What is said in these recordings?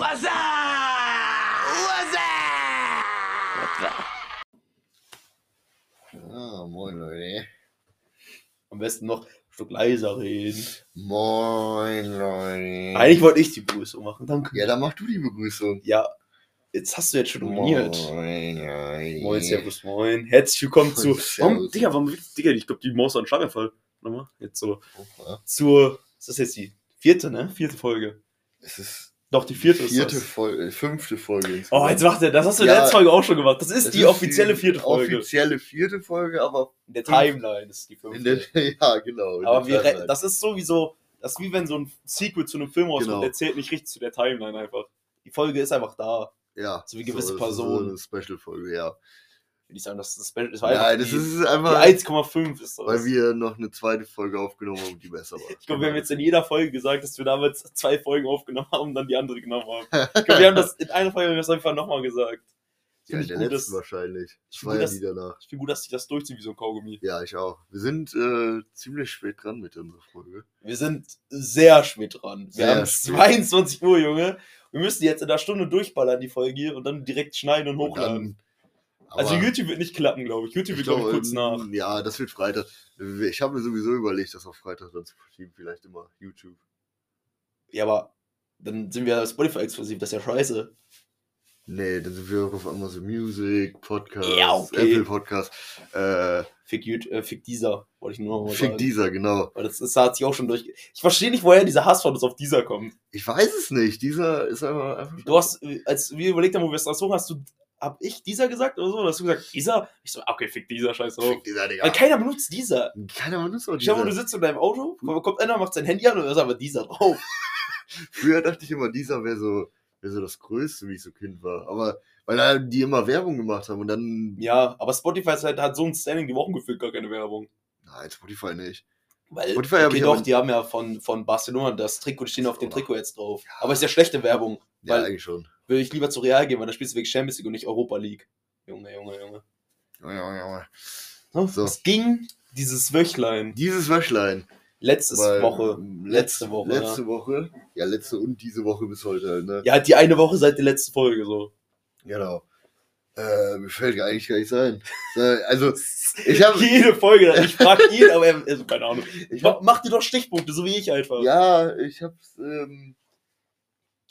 What's up? What's up? Ah, moin Leute. Am besten noch ein Stück leiser reden. Moin Leute. Eigentlich wollte ich die Begrüßung machen, danke. Ja, dann mach du die Begrüßung. Ja, jetzt hast du jetzt schon dominiert. Moin Leute. Moin, Servus, moin. Herzlich willkommen zu. Warum, Digga, warum, Digga, ich glaube, die Maus hat einen Schlaganfall. Nochmal, jetzt so. Opa. Zur, ist das jetzt die vierte, ne? Vierte Folge. Es ist Doch, die vierte, vierte ist das. Folge, fünfte Folge. Oh, insgesamt. jetzt macht er, das hast du in Ja, der letzten Folge auch schon gemacht. Das ist Es die offizielle vierte Folge. Offizielle vierte Folge, aber In der Timeline ist die fünfte. der, ja, genau. Aber wir, Timeline. das ist sowieso, das ist wie wenn so ein Sequel zu einem Film rauskommt, Genau. der zählt nicht richtig zu der Timeline einfach. Die Folge ist einfach da. ja, so wie gewisse das ist Personen. So eine Special-Folge, ja. Will ich sagen, das ist das Special. Das war einfach das die, ist einfach, 1,5 ist das. weil wir noch eine zweite Folge aufgenommen haben, die besser war. ich glaube, wir haben jetzt in jeder Folge gesagt, dass wir damals zwei Folgen aufgenommen haben und dann die andere genommen haben. Ich glaube, wir haben das in einer Folge das einfach nochmal gesagt. Ja, in der gut, letzten dass- wahrscheinlich. Ich war finde ja die danach. Ich finde gut, dass sich das durchzieht wie so ein Kaugummi. Ja, ich auch. Wir sind äh, ziemlich spät dran mit unserer Folge. Wir sind sehr spät dran. Wir Sehr haben spät. 22 Uhr, Junge. Wir müssen jetzt in einer Stunde durchballern, die Folge hier, und dann direkt schneiden und Und hochladen. dann- also YouTube wird nicht klappen, glaube ich. YouTube ich wird, glaube ich, kurz nach. ähm, Ja, das wird Freitag. Ich habe mir sowieso überlegt, das auf Freitag dann zu verschieben. Vielleicht immer YouTube. Ja, aber dann sind wir Spotify-exklusiv, das ist ja scheiße. Nee, dann sind wir auch auf Amazon Music, Podcast, Ja, okay. Apple Podcast. Äh, Fick, äh, fick dieser, wollte ich nur noch mal Fick sagen. dieser, genau. Weil das, das hat sich auch schon durch. Ich verstehe nicht, woher dieser Hass von uns auf dieser kommt. Ich weiß es nicht. Dieser ist einfach. einfach Du hast, äh, als wir überlegt haben, wo wir es raussuchen, hast du, hab ich dieser gesagt oder so? Oder hast du gesagt, dieser? Ich so, okay, fick dieser, scheiß drauf. Fick dieser, Digga. Weil keiner benutzt dieser. Keiner benutzt auch Ich schau mal, du dieser. sitzt in deinem Auto, kommt einer, macht sein Handy an und da ist aber dieser drauf. Früher dachte ich immer, dieser wäre so, wär so das Größte, wie ich so Kind war. Aber weil da die immer Werbung gemacht haben und dann. Ja, aber Spotify ist halt, hat so ein Standing, die Wochen gefühlt gar keine Werbung. Nein, Spotify nicht. Weil, Spotify okay, ich doch, aber- die haben ja von, von Barcelona das Trikot, die stehen auf dem. Trikot jetzt drauf. Aber ist ja schlechte Werbung. Ja, Weil- eigentlich schon. Würde ich lieber zu Real gehen, weil da spielst du wirklich Champions League und nicht Europa League. Junge, Junge, Junge. Ja, ja, ja. So. Es ging dieses Wöchlein. Dieses Wäschlein. Letzte Weil, Woche. Letzte Woche, Letzte Woche. Ja, letzte und diese Woche bis heute halt, ne? Ja, halt die eine Woche seit der letzten Folge so. Genau. Äh, mir fällt gar eigentlich gar nichts ein. Äh, Also, ich habe. Jede Folge, ich frag ihn, aber er, also, keine Ahnung. Ich Mach, hab, mach dir doch Stichpunkte, so wie ich einfach. ja, ich hab's. Ähm,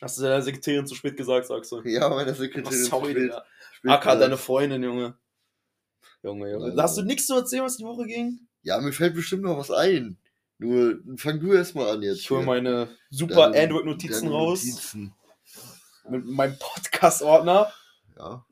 Hast du deiner Sekretärin zu spät gesagt, sagst du. ja, meine Oh, Sekretärin. sorry, spät- Digga. spät gesagt. deine Freundin, Junge. Junge, Junge. Nein, Hast du nichts zu erzählen, was die Woche ging? Ja, mir fällt bestimmt noch was ein. Nur fang du erst mal an jetzt. Ich hole hier. meine super Android-Notizen raus. Notizen. Mit meinem Podcast-Ordner. Ja.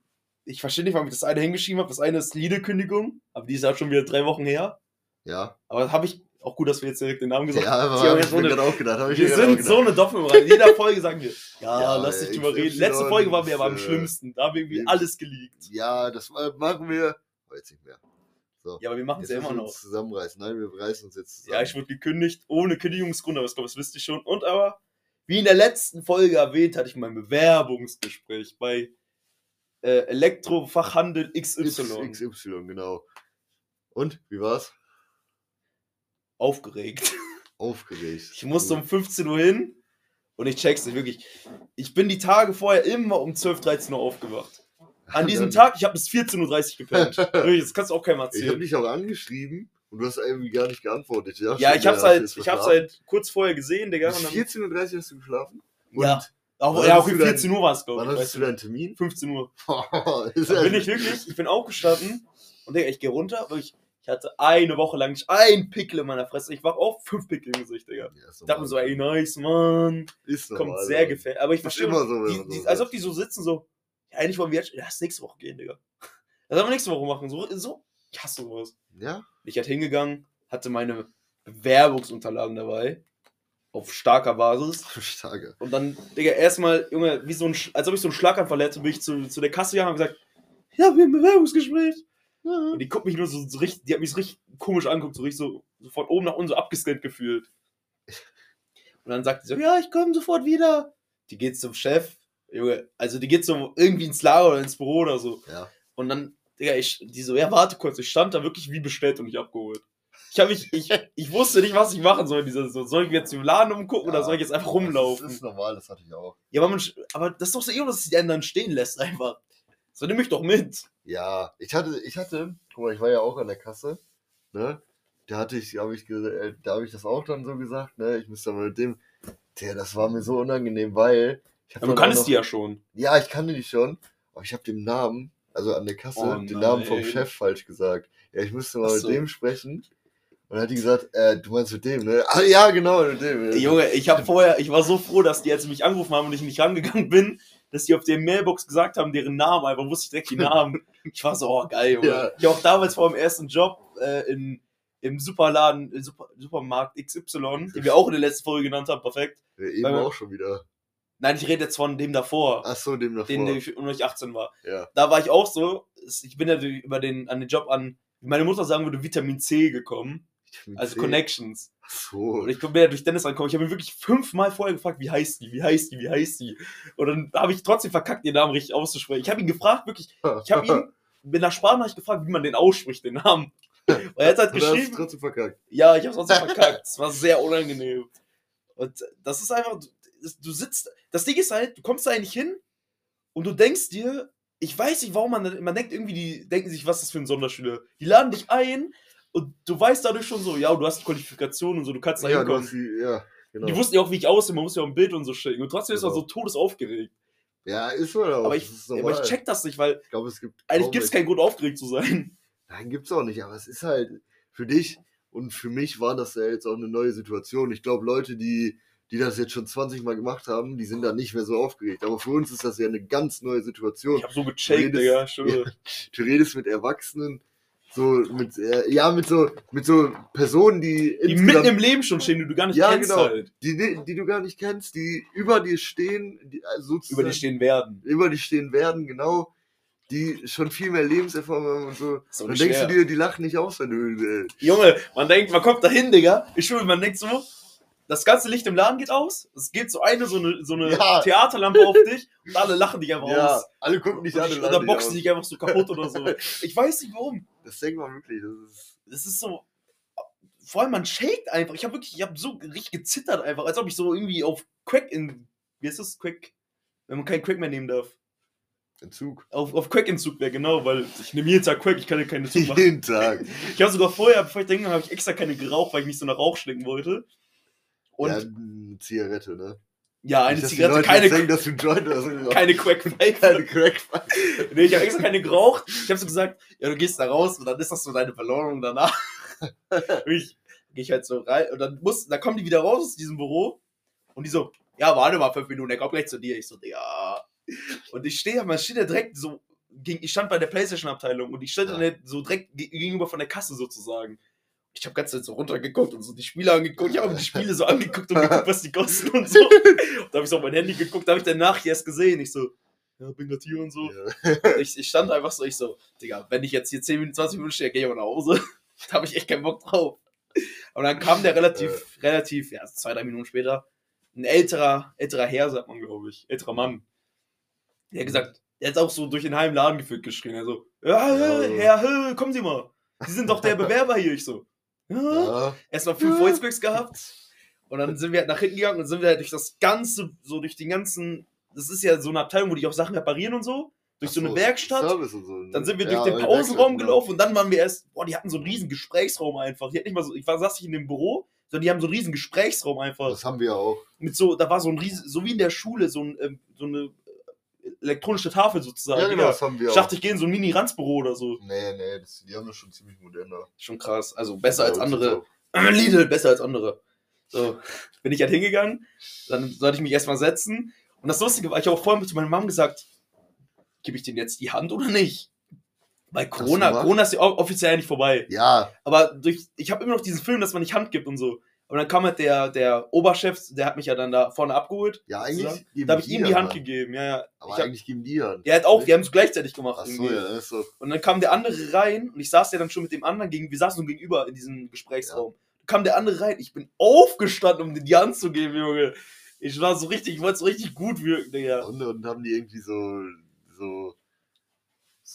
Ich verstehe nicht, warum ich das eine hingeschrieben habe. Das eine ist Liederkündigung, aber die ist ja schon wieder drei Wochen her. Ja. Aber das habe ich auch gut, dass wir jetzt direkt den Namen gesagt Ja, haben. aber hab jetzt ich so mir eine- gerade auch gedacht. Hab ich Wir mir sind so eine Doppelmoral. In jeder Folge sagen wir, ja, Ja, lass dich drüber reden. Letzte Folge waren wir aber am äh, schlimmsten. Da haben wir irgendwie alles geleakt. Ja, das ma- machen wir. Aber jetzt nicht mehr. So. Ja, aber wir machen es ja immer noch. uns zusammenreißen. Nein, wir reißen uns jetzt zusammen. Ja, ich wurde gekündigt ohne Kündigungsgrund, aber das, glaube ich, das wisst ihr schon. Und aber, wie in der letzten Folge erwähnt, hatte ich mein Bewerbungsgespräch bei äh, Elektrofachhandel XY. XY, genau. Und, wie war's? Aufgeregt. Aufgeregt. Ich musste um 15 Uhr hin und ich check's nicht wirklich. Ich bin die Tage vorher immer um 12, 13 Uhr aufgewacht. An diesem Tag, ich habe bis 14.30 Uhr gepennt. Das kannst du auch keinem Ich habe erzählen. dich auch angeschrieben und du hast irgendwie gar nicht geantwortet. Ja, Ja, ich hab's hast halt, ich hab's halt kurz vorher gesehen, Digga. Bis Und dann, 14.30 Uhr hast du geschlafen? ja, auch, wann ja, auch um du dein- 14 Uhr war es, glaube Wann ich. hattest weißt du deinen Termin? 15 Uhr. Da bin ich wirklich, ich bin aufgestanden und Digga, ich gehe runter, wirklich, ich hatte eine Woche lang nicht ein Pickel in meiner Fresse. Ich wach auf, fünf Pickel im Gesicht, Digga. Ja, Ich dachte mir so, ey, nice, Mann. ist Kommt normal, sehr gefällt. Aber ich verstehe, immer so, die, man die, so als ob die so sitzen, so, ja, eigentlich wollen wir jetzt, lass nächste Woche gehen, Digga. Das haben wir nächste Woche machen. So, so, ich hasse sowas. Ja? Ich hatte hingegangen, hatte meine Bewerbungsunterlagen dabei. Auf starker Basis. Starke. Und dann, Digga, erstmal, Junge, wie so ein, als ob ich so einen Schlaganfall hätte, bin ich zu, zu der Kasse gegangen und gesagt, ja, wir haben ein Bewerbungsgespräch. Und die guckt mich nur so, so richtig, die hat mich so richtig komisch angeguckt, so richtig so, so von oben nach unten so abgescannt gefühlt. Und dann sagt die so, ja, ich komme sofort wieder. Die geht zum Chef, Junge, also die geht so irgendwie ins Lager oder ins Büro oder so. Ja. Und dann, Digga, ich, die so, ja, warte kurz, ich stand da wirklich wie bestellt und nicht abgeholt. Ich, hab mich, ich, ich wusste nicht, was ich machen soll. Dieser, so, soll ich jetzt im Laden umgucken oder Ja, soll ich jetzt einfach Das rumlaufen? ist normal, das hatte ich auch. Ja, aber, man, aber das ist doch so irgendwas, dass die einen dann stehen lässt einfach. So, nimm mich doch mit. Ja, ich hatte, ich hatte, guck mal, ich war ja auch an der Kasse, ne? Da hatte ich, habe ich, äh, da habe ich das auch dann so gesagt, ne? Ich müsste aber mit dem, der, das war mir so unangenehm, weil. Aber du kannst noch- die ja schon. Ja, ich kannte die schon, aber ich habe dem Namen, also an der Kasse, Oh den Namen vom nein. Chef falsch gesagt. Ja, ich müsste mal Ach mit so. dem sprechen. Und dann hat die gesagt, äh, du meinst mit dem, ne? Ah, ja, genau, mit dem. Ey, Junge, ich habe vorher, ich war so froh, dass die, sie mich angerufen haben und ich nicht rangegangen bin, dass die auf der Mailbox gesagt haben, deren Namen, einfach wusste ich direkt die Namen. Ich war so, oh geil, Junge. Ja. Ich auch damals vor dem ersten Job äh, in, im Superladen, äh, Super, Supermarkt XY, den wir auch in der letzten Folge genannt haben, perfekt. Ja, eben Weil- auch schon wieder. Nein, ich rede jetzt von dem davor, Ach so, dem davor. den, der ich nur ich 18 war. ja. Da war ich auch so, ich bin ja über den, an den Job an, wie meine Mutter sagen würde, Vitamin C gekommen, also C. Connections. So. Und ich bin ja durch Dennis angekommen. Ich habe ihn wirklich fünfmal vorher gefragt, wie heißt die, wie heißt die, wie heißt die. Und dann habe ich trotzdem verkackt, den Namen richtig auszusprechen. Ich habe ihn gefragt, wirklich, ich habe ihn mit einer Sprachnachricht gefragt, wie man den ausspricht, den Namen. Und er hat halt hast du geschrieben, trotzdem verkackt. ja, ich habe es trotzdem verkackt. Es war sehr unangenehm. Und das ist einfach, du, du sitzt, das Ding ist halt, du kommst da eigentlich hin und du denkst dir, ich weiß nicht, warum man, man denkt irgendwie, die denken sich, was ist das für ein Sonderschüler. Die laden dich ein und du weißt dadurch schon so, ja, du hast die Qualifikation und so, du kannst da Ja, hinkommen. die, ja, genau. Die wussten ja auch, wie ich aussehe, man muss ja auch ein Bild und so schicken. Und trotzdem ist man Genau. so todesaufgeregt. ja, ist so auch. Aber ich, aber ich check das nicht, weil Ich glaube, es gibt. eigentlich gibt es keinen Grund, aufgeregt zu sein. Nein, gibt's auch nicht, aber es ist halt für dich und für mich war das ja jetzt auch eine neue Situation. Ich glaube, Leute, die, die das jetzt schon 20 Mal gemacht haben, die sind da nicht mehr so aufgeregt. Aber für uns ist das ja eine ganz neue Situation. Ich hab so gecheckt, Digga, schwöre. Du redest mit Erwachsenen, so mit, äh, ja, mit so, mit so Personen, die, Die mitten im Leben schon stehen, die du gar nicht Ja, kennst genau. halt. die, die du gar nicht kennst, die über dir stehen, die, also Über die stehen werden. über die stehen werden, genau, die schon viel mehr Lebenserfahrung haben und so. Dann denkst schwer. du dir, die lachen nicht aus, wenn du, äh, Junge, man denkt, man kommt dahin, Digga. Ich schwöre, man denkt so, das ganze Licht im Laden geht aus. Es geht so eine, so eine, so eine Ja. Theaterlampe auf dich und alle lachen dich einfach ja, aus. alle gucken dich an Und, oder boxen dich einfach so kaputt oder so. Ich weiß nicht warum. Das denkt man wirklich, das ist, Das ist so. Vor allem, man shakt einfach. Ich habe wirklich, ich habe so richtig gezittert einfach, als ob ich so irgendwie auf Crack in. Wie ist das? Crack? Wenn man keinen Crack mehr nehmen darf. Entzug. Auf, auf Crack-Entzug wäre, genau, weil ich nehme jeden Tag Crack, ich kann ja keine Zug machen. Jeden Tag. Ich habe sogar vorher, bevor ich denke, habe ich extra keine geraucht, weil ich nicht so nach Rauch schmecken wollte. Und ja, ja, eine Zigarette, ne? eine Nicht, Zigarette, keine, denken, dass du Joint oder so keine Crack Keine Pfeife. Crack. Nee, ich habe extra keine geraucht. Ich habe so gesagt, ja, du gehst da raus und dann ist das so deine Belohnung danach. Und ich gehe ich halt so rein und dann muss, dann kommen die wieder raus aus diesem Büro und die so, ja, warte mal fünf Minuten, der kommt gleich zu dir. Ich so, ja. Und ich stehe, man steht ja direkt so, ich stand bei der Playstation-Abteilung und ich stand Ja. dann so direkt ge- gegenüber von der Kasse sozusagen. Ich habe ganz so runtergeguckt und so die Spiele angeguckt. Ich habe die Spiele so angeguckt und geguckt, was die kosten und so. Und da habe ich so auf mein Handy geguckt, da habe ich danach erst gesehen. Ich so, ja, bin grad hier und so. Ja. Und ich, ich stand einfach so, ich so, Digga, wenn ich jetzt hier 10 Minuten, 20 Minuten stehe, gehe ich mal nach Hause. da habe ich echt keinen Bock drauf. Und dann kam der relativ, relativ, ja, zwei, drei Minuten später, ein älterer, älterer Herr, sagt man, glaube ich, älterer Mann. Der hat gesagt, der hat auch so durch den halben Laden geführt geschrien. Also, ja, Ja. Herr, Herr, kommen Sie mal. Sie sind doch der Bewerber hier. Ich so, ja. Erstmal fünf. Voicebacks gehabt. Und dann sind wir halt nach hinten gegangen und sind wir halt durch das ganze, so durch den ganzen, das ist ja so eine Abteilung, wo die auch Sachen reparieren und so. Durch so Ach eine Werkstatt. Und so, ne? Dann sind wir Ja, durch den Pausenraum Werkstatt, gelaufen und dann waren wir erst, boah, die hatten so einen riesen Gesprächsraum einfach. Die hatten nicht mal so, ich war, saß nicht in dem Büro, sondern die haben so einen riesen Gesprächsraum genau. einfach. Das haben wir auch. Mit so, da war so ein riesen, so wie in der Schule, so, ein, ähm, so eine elektronische Tafel sozusagen. Ja, genau, das haben wir ich dachte, ich gehe in so ein Mini-Ranzbüro oder so. Nee, nee, das, die haben das schon ziemlich modern da. Schon krass. Also besser Bei als andere. Lidl, besser als andere. So, bin ich halt hingegangen, dann sollte ich mich erstmal setzen. Und das Lustige war, ich habe auch vorhin zu meiner Mom gesagt, gebe ich denen jetzt die Hand oder nicht? Weil Corona? Corona ist ja offiziell ja nicht vorbei. Ja, Aber durch, ich habe immer noch diesen Film, dass man nicht Hand gibt und so. Und dann kam halt der, der Oberchef, der hat mich ja dann da vorne abgeholt. ja, eigentlich. Da habe ich ihm die Hand Hand. gegeben. Ja, ja. Aber Ich hab, eigentlich geben die Hand. der hat auch, wir haben es gleichzeitig gemacht. Ach so, irgendwie. ja, ist so. Und dann kam der andere rein und ich saß ja dann schon mit dem anderen gegen, wir saßen so gegenüber in diesem Gesprächsraum. Kam der andere rein, ich bin aufgestanden, um dir die Hand zu geben, Junge. Ich war so richtig, ich wollte so richtig gut wirken, Digga. Und, und haben die irgendwie so, so,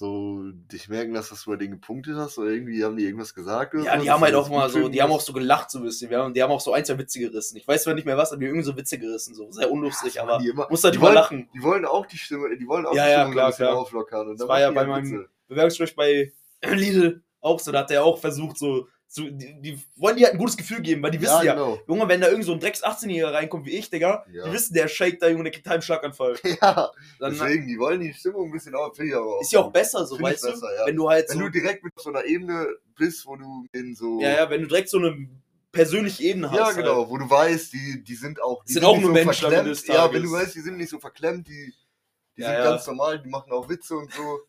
so dich merken lassen, dass du bei denen gepunktet hast oder irgendwie haben die irgendwas gesagt? Ja, die haben halt auch mal so, die haben auch so gelacht so ein bisschen. Wir haben, die haben auch so ein, zwei Witze gerissen. Ich weiß zwar nicht mehr was, aber die haben irgendwie so Witze gerissen, so sehr unlustig, Ja, aber die immer- muss halt die drüber lachen. Die wollen auch die Stimme, die wollen auch Ja, die ja, Stimmung klar, ein bisschen klar. auflockern. Und Das war ja bei halt meinem. Bewerbungsgespräch bei Lidl auch so, da hat der auch versucht, so, so die, die wollen dir halt ein gutes Gefühl geben, weil die wissen ja, genau. Junge, wenn da irgend so ein Drecks 18-Jähriger reinkommt wie ich, Digga, Ja. die wissen, der shake da, Junge, der kriegt einen Schlaganfall. Ja, Dann deswegen, die wollen die Stimmung ein bisschen auf, finde auch. ist ja auch besser, so, weißt du? besser, ja. Wenn du halt Wenn so, du direkt mit so einer Ebene bist, wo du in so. ja, ja, wenn du direkt so eine persönliche Ebene hast. Ja, Halt. genau, wo du weißt, die, die sind auch. Die Sind auch nicht nur Menschen verklemmt. des Ja, wenn du weißt, die sind nicht so verklemmt, die, die sind ganz normal, die machen auch Witze und so.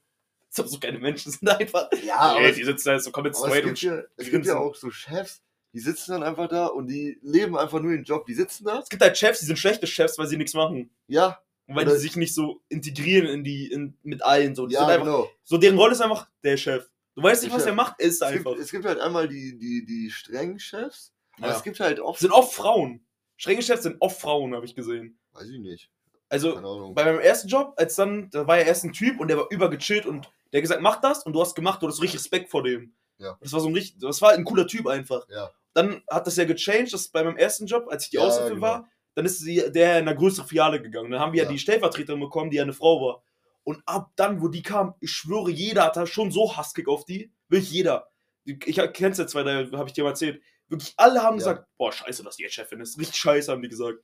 Als ob so keine Menschen sind einfach. Ja, nee, aber, die sitzen da so komplett straight gibt, und ja, es gibt ja auch so Chefs, die sitzen dann einfach da und die leben einfach nur ihren Job. Die sitzen da, Es gibt halt Chefs, die sind schlechte Chefs, weil sie nichts machen. ja, Und weil die sich nicht so integrieren in die, in, mit allen. So. Die ja, einfach, genau. so deren Rolle ist einfach der Chef. Du weißt nicht, Der was Chef. er macht, ist Es gibt, einfach. es gibt halt einmal die, die, die strengen Chefs, aber Ja. es gibt halt oft. sind oft Frauen. Strenge Chefs sind oft Frauen, habe ich gesehen. Weiß ich nicht. Also bei meinem ersten Job, als dann, da war ja erst ein Typ und der war übergechillt und der hat gesagt, mach das und du hast gemacht, du hattest richtig Respekt vor dem. Ja. Das war so ein richtig, das war ein cooler Typ einfach. Ja. Dann hat das ja gechanged, das bei meinem ersten Job, als ich die Ja, Aushilfe genau. war, dann ist sie, der in eine größere Filiale gegangen. Dann haben wir ja. Die Stellvertreterin bekommen, die ja eine Frau war. Und ab dann, wo die kam, ich schwöre, jeder hatte schon so Hasskick auf die. Wirklich jeder. Ich kenn's ja zwei, da habe ich dir mal erzählt. Wirklich alle haben gesagt, boah, scheiße, dass die jetzt Chefin ist. Richtig scheiße, haben die gesagt.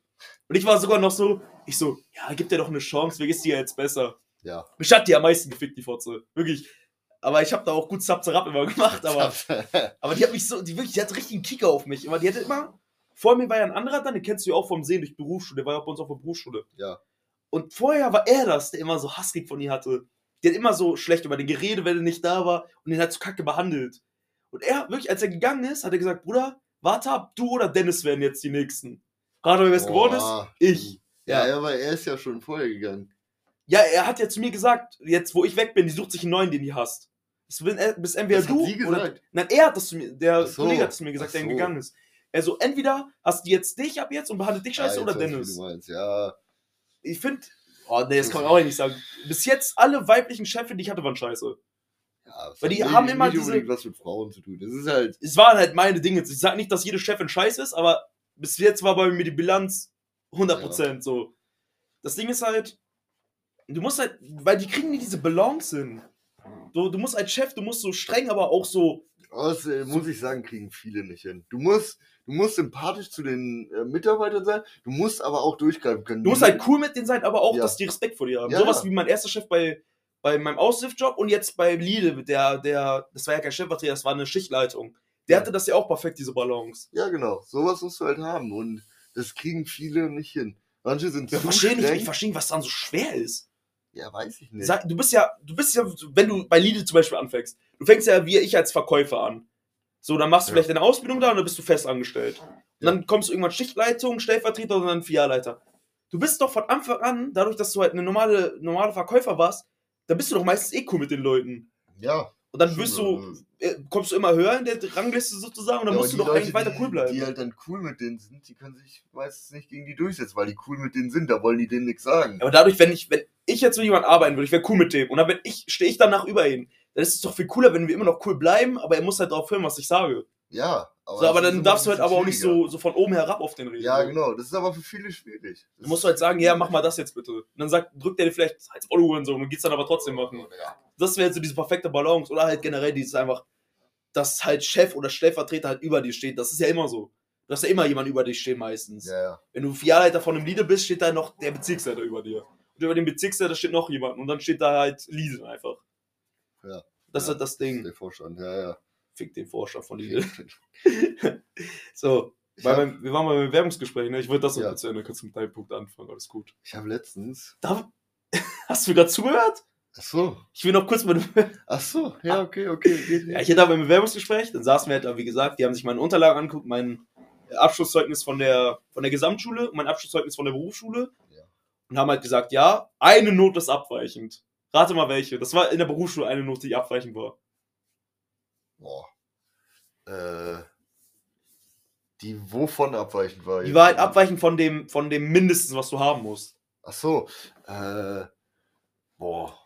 Und ich war sogar noch so, ich so, ja, gib dir doch eine Chance, wie ist die ja jetzt besser. Ja. Mich hat die am meisten gefickt, die Fotze. Wirklich. Aber ich habe da auch gut Zapzerab immer gemacht, aber, aber die hat mich so, die wirklich, die hatte richtig einen Kicker auf mich. Immer, die hatte immer, vor mir war ja ein anderer dann, den kennst du ja auch vom Sehen durch Berufsschule, der war ja bei uns auf der Berufsschule. Ja. Und vorher war er das, der immer so Hasskick von ihr hatte. Die hat immer so schlecht über den geredet, wenn er nicht da war und den hat so kacke behandelt. Und er, wirklich, als er gegangen ist, hat er gesagt, Bruder, warte ab, du oder Dennis werden jetzt die Nächsten. Rate mal, wer es geworden ist? Ich. Ja, Ja. aber er ist ja schon vorher gegangen. Ja, er hat ja zu mir gesagt, jetzt wo ich weg bin, die sucht sich einen neuen, den die hasst. Bin, äh, bist entweder Das hat du sie oder. gesagt. Nein, er hat das zu mir, der so, Kollege hat es zu mir gesagt, ach der so. gegangen ist. Er so, entweder hast du jetzt dich ab jetzt und behandelt dich scheiße ja, oder Dennis. Du meinst. Ja, Ich finde, oh nee, das kann man auch nicht sagen. Bis jetzt alle weiblichen Chefs, die ich hatte, waren scheiße. ja, das Weil hat die haben immer nicht diese- was mit Frauen zu tun. Das ist halt. Es waren halt meine Dinge. Ich sage nicht, dass jede Chefin scheiße ist, aber bis jetzt war bei mir die Bilanz 100% so. Das Ding ist halt, du musst halt, weil die kriegen nicht diese Balance hin. Du, du musst als Chef, du musst so streng, aber auch so. Das äh, muss ich sagen, kriegen viele nicht hin. Du musst, du musst sympathisch zu den äh, Mitarbeitern sein, du musst aber auch durchgreifen können. Du musst halt cool mit denen sein, aber auch, Ja. dass die Respekt vor dir haben. Ja, Sowas ja. wie mein erster Chef bei, bei meinem Aushilfsjob und jetzt bei Lidl, der, der, das war ja kein Chefvertreter, das war eine Schichtleitung. Der Ja. hatte das ja auch perfekt, diese Balance. Ja, genau. Sowas musst du halt haben. Und das kriegen viele nicht hin. Manche sind Ich zu verstehe nicht, streng. ich verstehe nicht, was daran so schwer ist. Ja, weiß ich nicht. Sag, du bist ja, du bist ja, wenn du bei Lidl zum Beispiel anfängst, du fängst ja wie ich als Verkäufer an. So, dann machst du Ja. vielleicht deine Ausbildung da und dann bist du fest angestellt. Und Ja. dann kommst du irgendwann Schichtleitung, Stellvertreter und dann Filialleiter. Du bist doch von Anfang an, dadurch, dass du halt eine normale, normale Verkäufer warst, da bist du doch meistens eh cool mit den Leuten. ja. Und dann wirst du, ja. äh, kommst du immer höher in der Rangliste sozusagen und dann Ja, musst du doch die eigentlich Leute, weiter cool die, bleiben. Die halt dann cool mit denen sind, die können sich meistens nicht gegen die durchsetzen, weil die cool mit denen sind. Da wollen die denen nichts sagen. Aber dadurch, wenn ich, wenn ich jetzt mit jemandem arbeiten würde, ich wäre cool mit dem. Und dann wenn ich, stehe ich danach über ihn. Dann ist es doch viel cooler, wenn wir immer noch cool bleiben, aber er muss halt drauf hören, was ich sage. Ja. so, aber das ist dann darfst du halt aber auch nicht so, so von oben herab auf den reden. Ja, genau. Das ist aber für viele schwierig. Du musst halt sagen, ja, mach mal das jetzt bitte. Und dann sagt, drückt er dir vielleicht als Otto und so und geht's dann aber trotzdem machen. Ja. Das wäre jetzt so diese perfekte Balance. Oder halt generell dieses einfach, dass halt Chef oder Stellvertreter halt über dir steht. Das ist ja immer so. Du hast ja immer jemand über dich stehen meistens. Ja, ja. Wenn du Filialleiter von einem Lidl bist, steht da noch der Bezirksleiter über dir. Und über dem Bezirksleiter steht noch jemand. Und dann steht da halt Lidl einfach. Ja. Das ist Ja. halt das Ding. Der Vorstand, ja, ja. Fick den Vorstand von Lidl. Ich So, weil habe beim, wir waren beim Bewerbungsgespräch, ne? Ich wollte das noch Ja. erzählen, dann kannst du mit deinem Punkt anfangen. Alles gut. hab letztens. Da, hast du gerade zugehört? Ach so. Ich will noch kurz mal. Ach so. Ja, okay, okay. Geht, Ja, ich hatte aber ein Bewerbungsgespräch, dann saßen wir halt da, wie gesagt, die haben sich meine Unterlagen angeguckt, mein Abschlusszeugnis von der, von der Gesamtschule und mein Abschlusszeugnis von der Berufsschule Ja. und haben halt gesagt, ja, eine Note ist abweichend. Rate mal welche. Das war in der Berufsschule eine Note, die abweichend war. Boah. Äh. Die wovon abweichend war? Die war halt abweichend von dem, von dem Mindesten, was du haben musst. Ach so. Äh. Boah.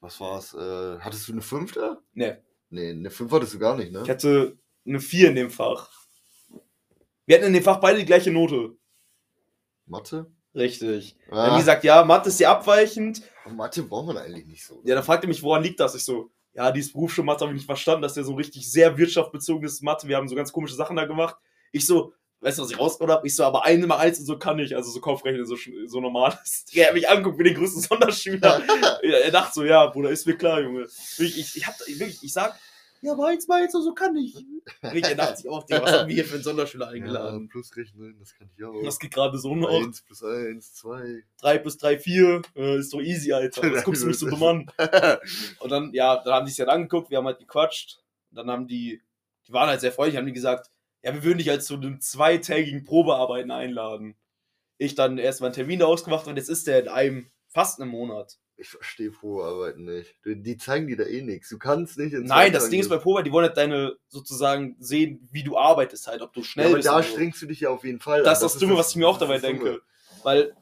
Was war's? Äh, hattest du eine fünfte? Nee. Nee, eine fünf hattest du gar nicht, ne? Ich hatte eine 4 in dem Fach. Wir hatten in dem Fach beide die gleiche Note. Mathe? Richtig. Dann Ah, haben die gesagt, ja, Mathe ist dir abweichend. Mathe braucht man eigentlich nicht so. Ja, dann fragte mich, woran liegt das? Ich so, ja, dieses Berufsschule Mathe habe ich nicht verstanden, dass der so richtig sehr wirtschaftsbezogenes Mathe. Wir haben so ganz komische Sachen da gemacht. Ich so, weißt du, was ich rausgeholt habe? Ich so, aber eine mal eins und so kann ich. Also so Kopfrechnen, so, so normal ist. Er hat mich angeguckt wie den größten Sonderschüler. Ja, er dachte so, ja, Bruder, ist mir klar, Junge. Wirklich, ich, ich, hab, ich, wirklich, ich sag, ja, meins, meins, so kann ich. Wirklich, er dachte sich auch, Digga, was haben wir hier für einen Sonderschüler ja, eingeladen? plus rechnen, das kann ich auch. Das geht gerade so noch. Eins plus eins, zwei. 3 plus 3, 4. Äh, ist doch easy, Alter. Das guckst du mich so dumm an. Und dann, ja, dann haben die sich ja angeguckt, wir haben halt gequatscht. Und dann haben die, die waren halt sehr freundlich, haben die gesagt, ja, wir würden dich halt zu einem zweitägigen Probearbeiten einladen. Ich dann erstmal einen Termin da ausgemacht und jetzt ist der in einem, fast einem Monat. Ich verstehe Probearbeiten nicht. Die, die zeigen dir da eh nichts. Du kannst nicht in Nein, das Ding ist bei Probe, die wollen halt deine, sozusagen sehen, wie du arbeitest halt, ob du ja, schnell aber bist. da und so. strengst du dich ja auf jeden Fall Das an. ist das Dumme, was ich mir auch dabei das Dumme. denke. Weil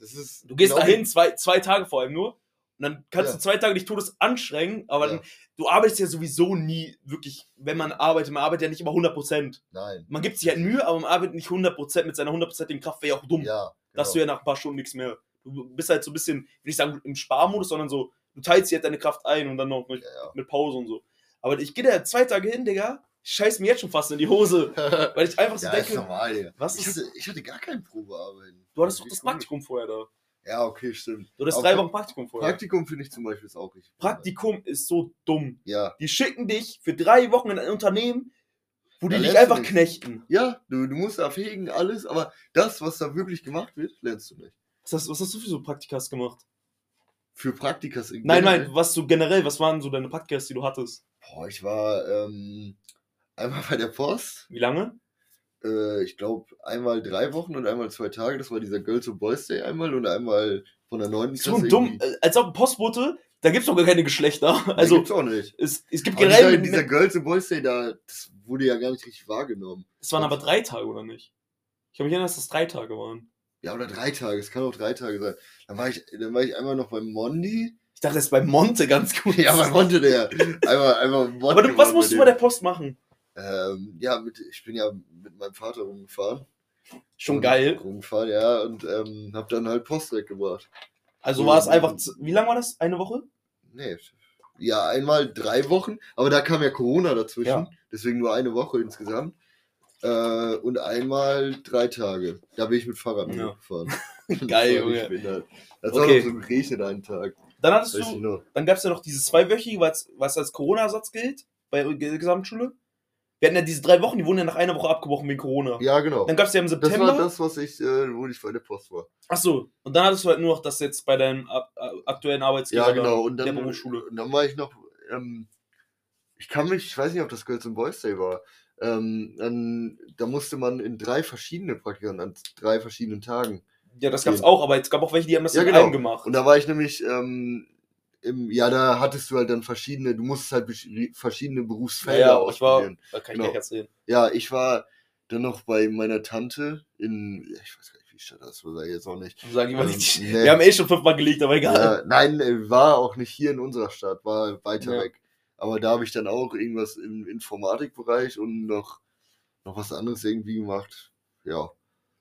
Das ist du gehst genau dahin, zwei, zwei Tage vor allem nur, und dann kannst Ja. du zwei Tage dich todes anstrengen, aber Ja. dann, du arbeitest ja sowieso nie wirklich, wenn man arbeitet, man arbeitet ja nicht immer 100%. Nein. Man gibt sich halt Mühe, aber man arbeitet nicht 100% mit seiner 100%igen Kraft, wäre ja auch dumm. Ja. dass du genau. ja nach ein paar Stunden nichts mehr. Du bist halt so ein bisschen, will ich sagen, im Sparmodus, sondern so, du teilst dir halt deine Kraft ein und dann noch mit, Ja, ja. mit Pause und so. Aber ich gehe da zwei Tage hin, Digga, ich scheiß mir jetzt schon fast in die Hose, weil ich einfach so ja, ist denke, normal, Digga. was Ich ist. hatte, ich hatte gar kein Probearbeiten. Du hattest doch das cool. Praktikum vorher da. Ja, okay, stimmt. Du hattest drei Wochen Praktikum vorher. Praktikum finde ich zum Beispiel ist auch richtig. Praktikum ist so dumm. Ja. Die schicken dich für drei Wochen in ein Unternehmen, wo die Da dich lernst du einfach knechten. Ja, du, du musst abhegen, alles, aber das, was da wirklich gemacht wird, lernst du nicht. Was hast, was hast du für so Praktikas gemacht? Für Praktikas in Nein, nein, was du generell, was waren so deine Praktikas, die du hattest? Boah, ich war ähm, einmal bei der Post. Wie lange? Äh, ich glaube, einmal drei Wochen und einmal zwei Tage. Das war dieser Girls and Boys Day einmal und einmal von der neunten So Klasse dumm, irgendwie. äh, als ob ein Postbote, da gibt's doch gar keine Geschlechter. Also, gibt's auch nicht. es, es gibt Aber generell. dieser, dieser Girls and Boys Day, da, das wurde ja gar nicht richtig wahrgenommen. es waren aber drei Tage, oder nicht? Ich kann mich erinnern, dass das drei Tage waren. Ja, oder drei Tage, es kann auch drei Tage sein. Dann war ich, dann war ich einmal noch beim Mondi. Ich dachte, das ist bei Monte ganz gut. Ja, bei Monte der. Einmal, einmal Mondi aber du, was musst du bei bei der Post machen? Ähm, ja, mit, ich bin ja mit meinem Vater rumgefahren. Schon Und geil. Rumgefahren, ja, und ähm, hab dann halt Post weggebracht. Also war es einfach. z- Wie lang war das? Eine Woche? Nee. Ja, einmal drei Wochen, aber da kam ja Corona dazwischen. Ja. Deswegen nur eine Woche insgesamt. Äh, und einmal drei Tage. Da bin ich mit Fahrrad Ja. gefahren. Geil, Das Junge. nicht behindert. Das Okay. war noch so geregnet einen Tag. Dann hattest Weiß ich du. Dann gab es ja noch dieses zweiwöchige, was, was als Corona-Ersatz gilt bei der Gesamtschule. Wir hatten ja diese drei Wochen, die wurden ja nach einer Woche abgebrochen wegen Corona. Ja, genau. Dann gab es ja im Das September. war das, was ich, äh, wo ich bei der Post war. Ach so, und dann hattest du halt nur noch das jetzt bei deinem ab- aktuellen Arbeitsgeber Ja, genau. Und der dann, Berufsschule. und dann war ich noch, ähm, ich kann mich, ich weiß nicht, ob das Girls and Boys Day war. Ähm, dann, da musste man in drei verschiedene Praktika, an drei verschiedenen Tagen. Ja, das gab's Ja. auch, aber es gab auch welche, die haben das Ja, in genau. einem gemacht. Und da war ich nämlich, ähm, im, ja, da hattest du halt dann verschiedene, du musstest halt verschiedene ja, Berufsfelder ja, ich war, kann ich Genau. erzählen. Ja, ich war dann noch bei meiner Tante in, ja, ich weiß gar nicht, wie Stadt das war, sag ich jetzt auch nicht. Sag ich mal Ähm, nicht. nee. Wir haben eh schon fünfmal gelegt, aber egal. Ja, nein, äh, war auch nicht hier in unserer Stadt, war weiter Ja. weg. Aber da habe ich dann auch irgendwas im Informatikbereich und noch, noch was anderes irgendwie gemacht. Ja.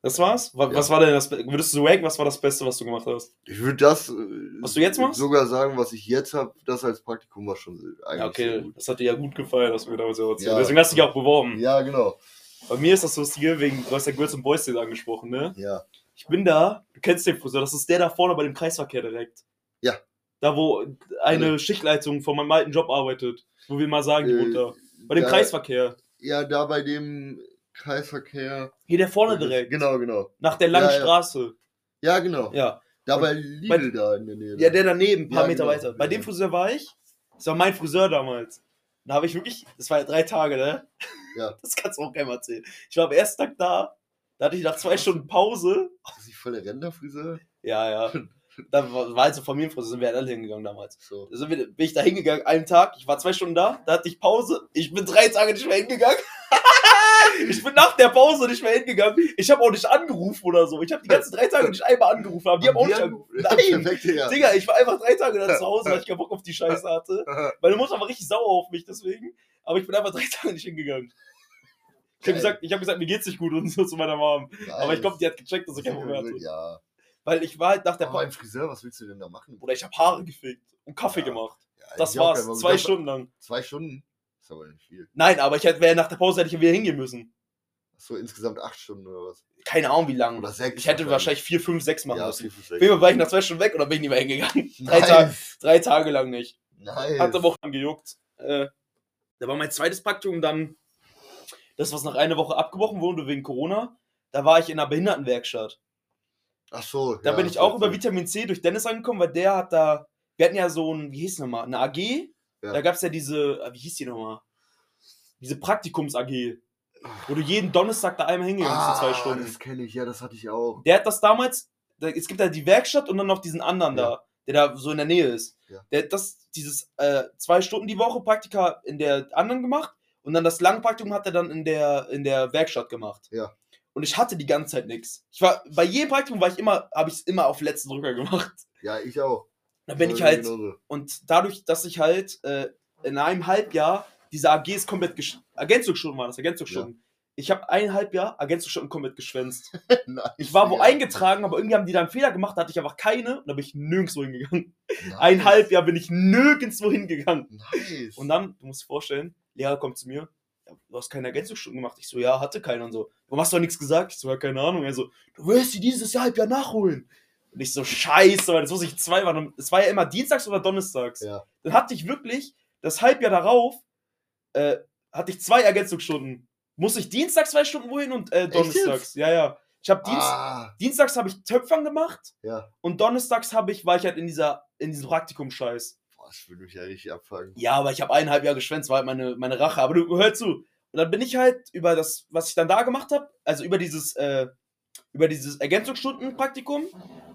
Das war's? Was, Ja. was war denn das, würdest du so ranken, was war das Beste, was du gemacht hast? Ich würde das. äh, Was du jetzt machst? Sogar sagen, was ich jetzt habe, das als Praktikum war schon eigentlich Ja, okay, gut. das hat dir ja gut gefallen, dass wir damals erzählt. Ja. Deswegen hast du dich auch beworben. Ja, genau. Bei mir ist das Lustige, wegen, du hast ja Girls and Boys Day angesprochen, ne? Ja. Ich bin da, du kennst den Friseur, das ist der da vorne bei dem Kreisverkehr direkt. Ja. Da, wo eine Ja. Schichtleitung von meinem alten Job arbeitet. Wo wir mal sagen, die Äh, da. Bei dem da, Kreisverkehr. Ja, da bei dem Kreisverkehr. Hier der vorne direkt. Genau, genau. Nach der langen Ja, ja. Straße. Ja, genau. Ja. Da bei Lidl da in der Nähe. Ja, der daneben, ein paar Ja, Meter genau. weiter. Bei dem Friseur war ich. Das war mein Friseur damals. Da habe ich wirklich, das war ja drei Tage, ne? Ja. Das kannst du auch keinem erzählen. Ich war am ersten Tag da, da hatte ich nach zwei Stunden Pause. Ist nicht voll der Renderfriseur? Ja, ja. Da war, halt so Familienfriseur, sind wir halt alle hingegangen damals. So. Da wir, bin ich da hingegangen, einen Tag, ich war zwei Stunden da, da hatte ich Pause, ich bin drei Tage nicht mehr hingegangen. Ich bin nach der Pause nicht mehr hingegangen. Ich habe auch nicht angerufen oder so. Ich habe die ganzen drei Tage nicht einmal angerufen, aber die haben auch nicht angerufen. Nein! Perfekt, Digga. Ich war einfach drei Tage da zu Hause, weil ich keinen Bock auf die Scheiße hatte. Meine Mutter war richtig sauer auf mich deswegen, aber ich bin einfach drei Tage nicht hingegangen. Ich habe gesagt, ich hab gesagt, mir geht's nicht gut und so zu meiner Mom. Aber ich glaube, die hat gecheckt, dass ich Bock mehr hatte. Ja. Weil ich war halt nach der Pause. beim Friseur, was willst du denn da machen? Oder ich habe Haare gefickt und Kaffee Ja. gemacht. Ja, Das war's. Zwei glaub, Stunden lang. Zwei Stunden? Ist aber nicht viel. Nein, aber ich hätte, nach der Pause hätte ich wieder hingehen müssen. So insgesamt acht Stunden oder was? Keine Ahnung, wie lang. Oder sechs. Ich hätte wahrscheinlich vier, fünf, sechs machen Ja, müssen. vier, fünf, Auf sechs. jeden Fall war ich nach zwei Stunden weg oder bin ich nicht mehr hingegangen. Drei, Nice. Tage, drei Tage lang nicht. Nice. Hat aber auch gejuckt. Äh, da war mein zweites Praktikum dann, das, was nach einer Woche abgebrochen wurde wegen Corona. Da war ich in einer Behindertenwerkstatt. Ach so. Da ja, bin ich auch über. Vitamin C durch Dennis angekommen, weil der hat da, wir hatten ja so ein, wie hieß es nochmal, eine AG. Ja. Da gab es ja diese, äh, wie hieß die nochmal? Diese Praktikums-AG. Wo du jeden Donnerstag da einmal bist, in Ah, zwei Stunden. das kenne ich, ja, das hatte ich auch. Der hat das damals, da, es gibt da die Werkstatt und dann noch diesen anderen Ja. da, der da so in der Nähe ist. Ja. Der hat das, dieses äh, zwei Stunden die Woche Praktika in der anderen gemacht und dann das Langpraktikum hat er dann in der, in der Werkstatt gemacht. Ja. Und ich hatte die ganze Zeit nichts. Ich war, bei jedem Praktikum war ich immer, habe ich es immer auf letzten Drücker gemacht. Ja, ich auch. Da bin ich Ja, halt, genauso. und dadurch, dass ich halt äh, in einem Halbjahr diese AGs komplett, Ergänzungsstunden waren das, Ergänzungsstunden. Ich habe ein Halbjahr Ergänzungsstunden komplett geschwänzt. Nice, Ich war wo Digga. eingetragen, aber irgendwie haben die da einen Fehler gemacht, da hatte ich einfach keine und da bin ich nirgendwo hingegangen. Nice. Ein Halbjahr bin ich nirgendwo hingegangen. Nice. Und dann, du musst dir vorstellen, Lehrer kommt zu mir, ja, du hast keine Ergänzungsstunden gemacht. Ich so, ja, hatte keine und so. Warum hast du nichts gesagt? Ich so, ja, keine Ahnung. Er so, du wirst die dieses Halbjahr nachholen. Und ich so, scheiße, weil das muss ich zwei waren. Es war ja immer dienstags oder donnerstags. Ja. Dann hatte ich wirklich das Halbjahr darauf, äh, hatte ich zwei Ergänzungsstunden. Muss ich dienstags zwei Stunden wohin und äh, donnerstags. Ja, ja. Ich habe Dienst, Ah, Dienstags habe ich Töpfern gemacht ja. und donnerstags habe ich, war ich halt in dieser, in diesem Praktikum-Scheiß. Boah, das würde mich ja richtig abfangen. Ja, aber ich habe eineinhalb Jahre geschwänzt, war halt meine, meine Rache. Aber du hör zu. Und dann bin ich halt über das, was ich dann da gemacht habe, also über dieses, äh, über dieses Ergänzungsstundenpraktikum,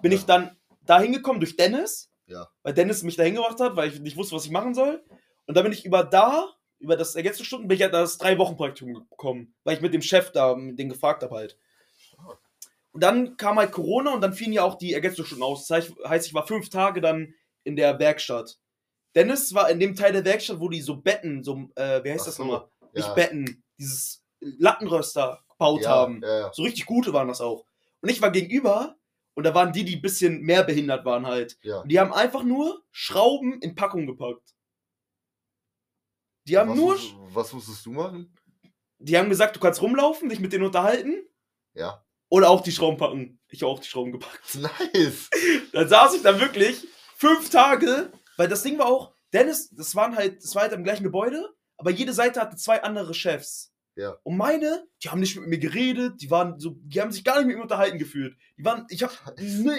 bin Ja. ich dann da hingekommen durch Dennis. Ja. Weil Dennis mich da hingebracht hat, weil ich nicht wusste, was ich machen soll. Und dann bin ich über da, über das Ergänzungsstunden, bin ich halt das drei Wochen Praktikum gekommen, weil ich mit dem Chef da, den gefragt habe halt. Und dann kam halt Corona und dann fielen ja auch die Ergänzungsstunden aus. Das heißt, heißt, ich war fünf Tage dann in der Werkstatt. Dennis war in dem Teil der Werkstatt, wo die so Betten, so, äh, wie heißt Ach das so, nochmal? Nicht ja. Betten, dieses Lattenröster gebaut ja, haben. Ja. So richtig gute waren das auch. Und ich war gegenüber und da waren die, die ein bisschen mehr behindert waren halt. Und die haben einfach nur Schrauben in Packung gepackt. Die haben was, nur, was musstest du machen? die haben gesagt, du kannst rumlaufen, dich mit denen unterhalten Ja. oder auch die Schrauben packen. Ich habe auch die Schrauben gepackt. Nice. Dann saß ich da wirklich fünf Tage, weil das Ding war auch, Dennis, das waren halt, das war halt im gleichen Gebäude, aber jede Seite hatte zwei andere Chefs. Ja. Und meine, die haben nicht mit mir geredet, die waren so, die haben sich gar nicht mit mir unterhalten gefühlt. Die waren, ich habe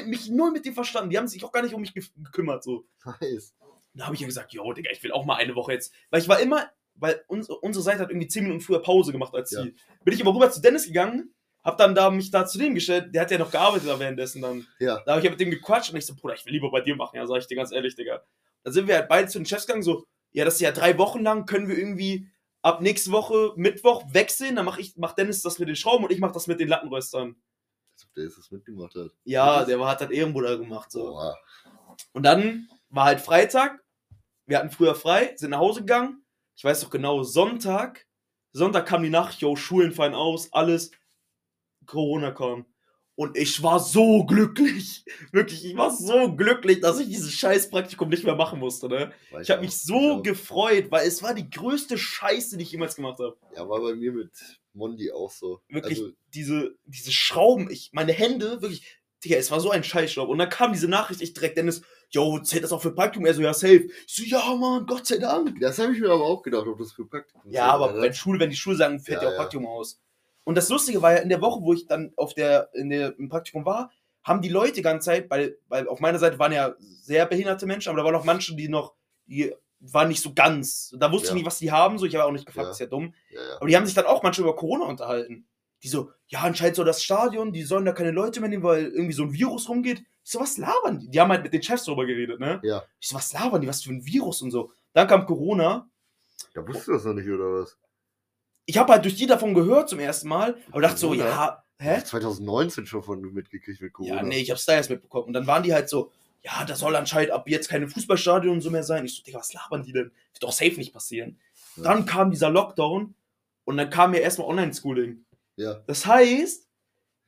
mich null mit denen verstanden, die haben sich auch gar nicht um mich ge gekümmert so. Nice. Da habe ich ja gesagt, jo, Digga, ich will auch mal eine Woche jetzt. Weil ich war immer, weil uns, unsere Seite hat irgendwie 10 Minuten früher Pause gemacht als Ja. sie. Bin ich immer rüber zu Dennis gegangen, hab dann da mich da zu dem gestellt, der hat ja noch gearbeitet da währenddessen dann. Ja. Da habe ich ja mit dem gequatscht und ich so, Bruder, ich will lieber bei dir machen, ja, sag ich dir ganz ehrlich, Digga. Da sind wir halt beide zu den Chefs gegangen, so, ja, das ist ja drei Wochen lang, können wir irgendwie ab nächste Woche Mittwoch wechseln, dann mach ich, macht Dennis das mit den Schrauben und ich mach das mit den Lattenröstern. Als ob der jetzt das mitgemacht hat. Ja, der war- hat dann Ehrenbruder gemacht, so. Boah. Und dann war halt Freitag. Wir hatten früher frei, sind nach Hause gegangen. Ich weiß doch genau, Sonntag. Sonntag kam die Nacht, yo, Schulen fallen aus, alles. Corona kam. Und ich war so glücklich. Wirklich, ich war so glücklich, dass ich dieses scheiß Praktikum nicht mehr machen musste, ne? Weiß Ich habe mich so auch. gefreut, weil es war die größte Scheiße, die ich jemals gemacht habe. Ja, war bei mir mit Mondi auch so. Wirklich, Also, diese, diese Schrauben, ich, meine Hände, wirklich, Digga, es war so ein Scheißstaub. Und dann kam diese Nachricht, ich direkt, Dennis, yo, zählt das auch für Praktikum? Er so, ja, safe. Ich so, ja, Mann, Gott sei Dank. das habe ich mir aber auch gedacht, ob das für Praktikum Ja, aber wenn Schule, wenn die Schule sagen, fällt Ja, ja auch ja. Praktikum aus. Und das Lustige war ja, in der Woche, wo ich dann auf der, in der, im Praktikum war, haben die Leute die ganze Zeit, weil, weil auf meiner Seite waren ja sehr behinderte Menschen, aber da waren auch manche, die noch, die waren nicht so ganz. Da wusste Ja. ich nicht, was die haben, so ich habe auch nicht gefragt, Ja. ist ja dumm. Ja. Aber die haben sich dann auch manchmal über Corona unterhalten. Die so, ja, anscheinend so das Stadion, die sollen da keine Leute mehr nehmen, weil irgendwie so ein Virus rumgeht. Ich so, was labern die? Die haben halt mit den Chefs drüber geredet, ne? Ja. Ich so, was labern die? Was für ein Virus und so. Dann kam Corona. Da wusstest du das noch nicht, oder was? Ich habe halt durch die davon gehört zum ersten Mal, aber dachte so, ja, hä? 2019 schon von mitgekriegt mit Corona. Ja, nee, ich hab's da erst mitbekommen. Und dann waren die halt so, ja, da soll anscheinend ab jetzt keine Fußballstadion und so mehr sein. Ich so, Digga, was labern die denn? Wird doch safe nicht passieren. Ja. Dann kam dieser Lockdown und dann kam mir erstmal Online-Schooling. Ja. Das heißt,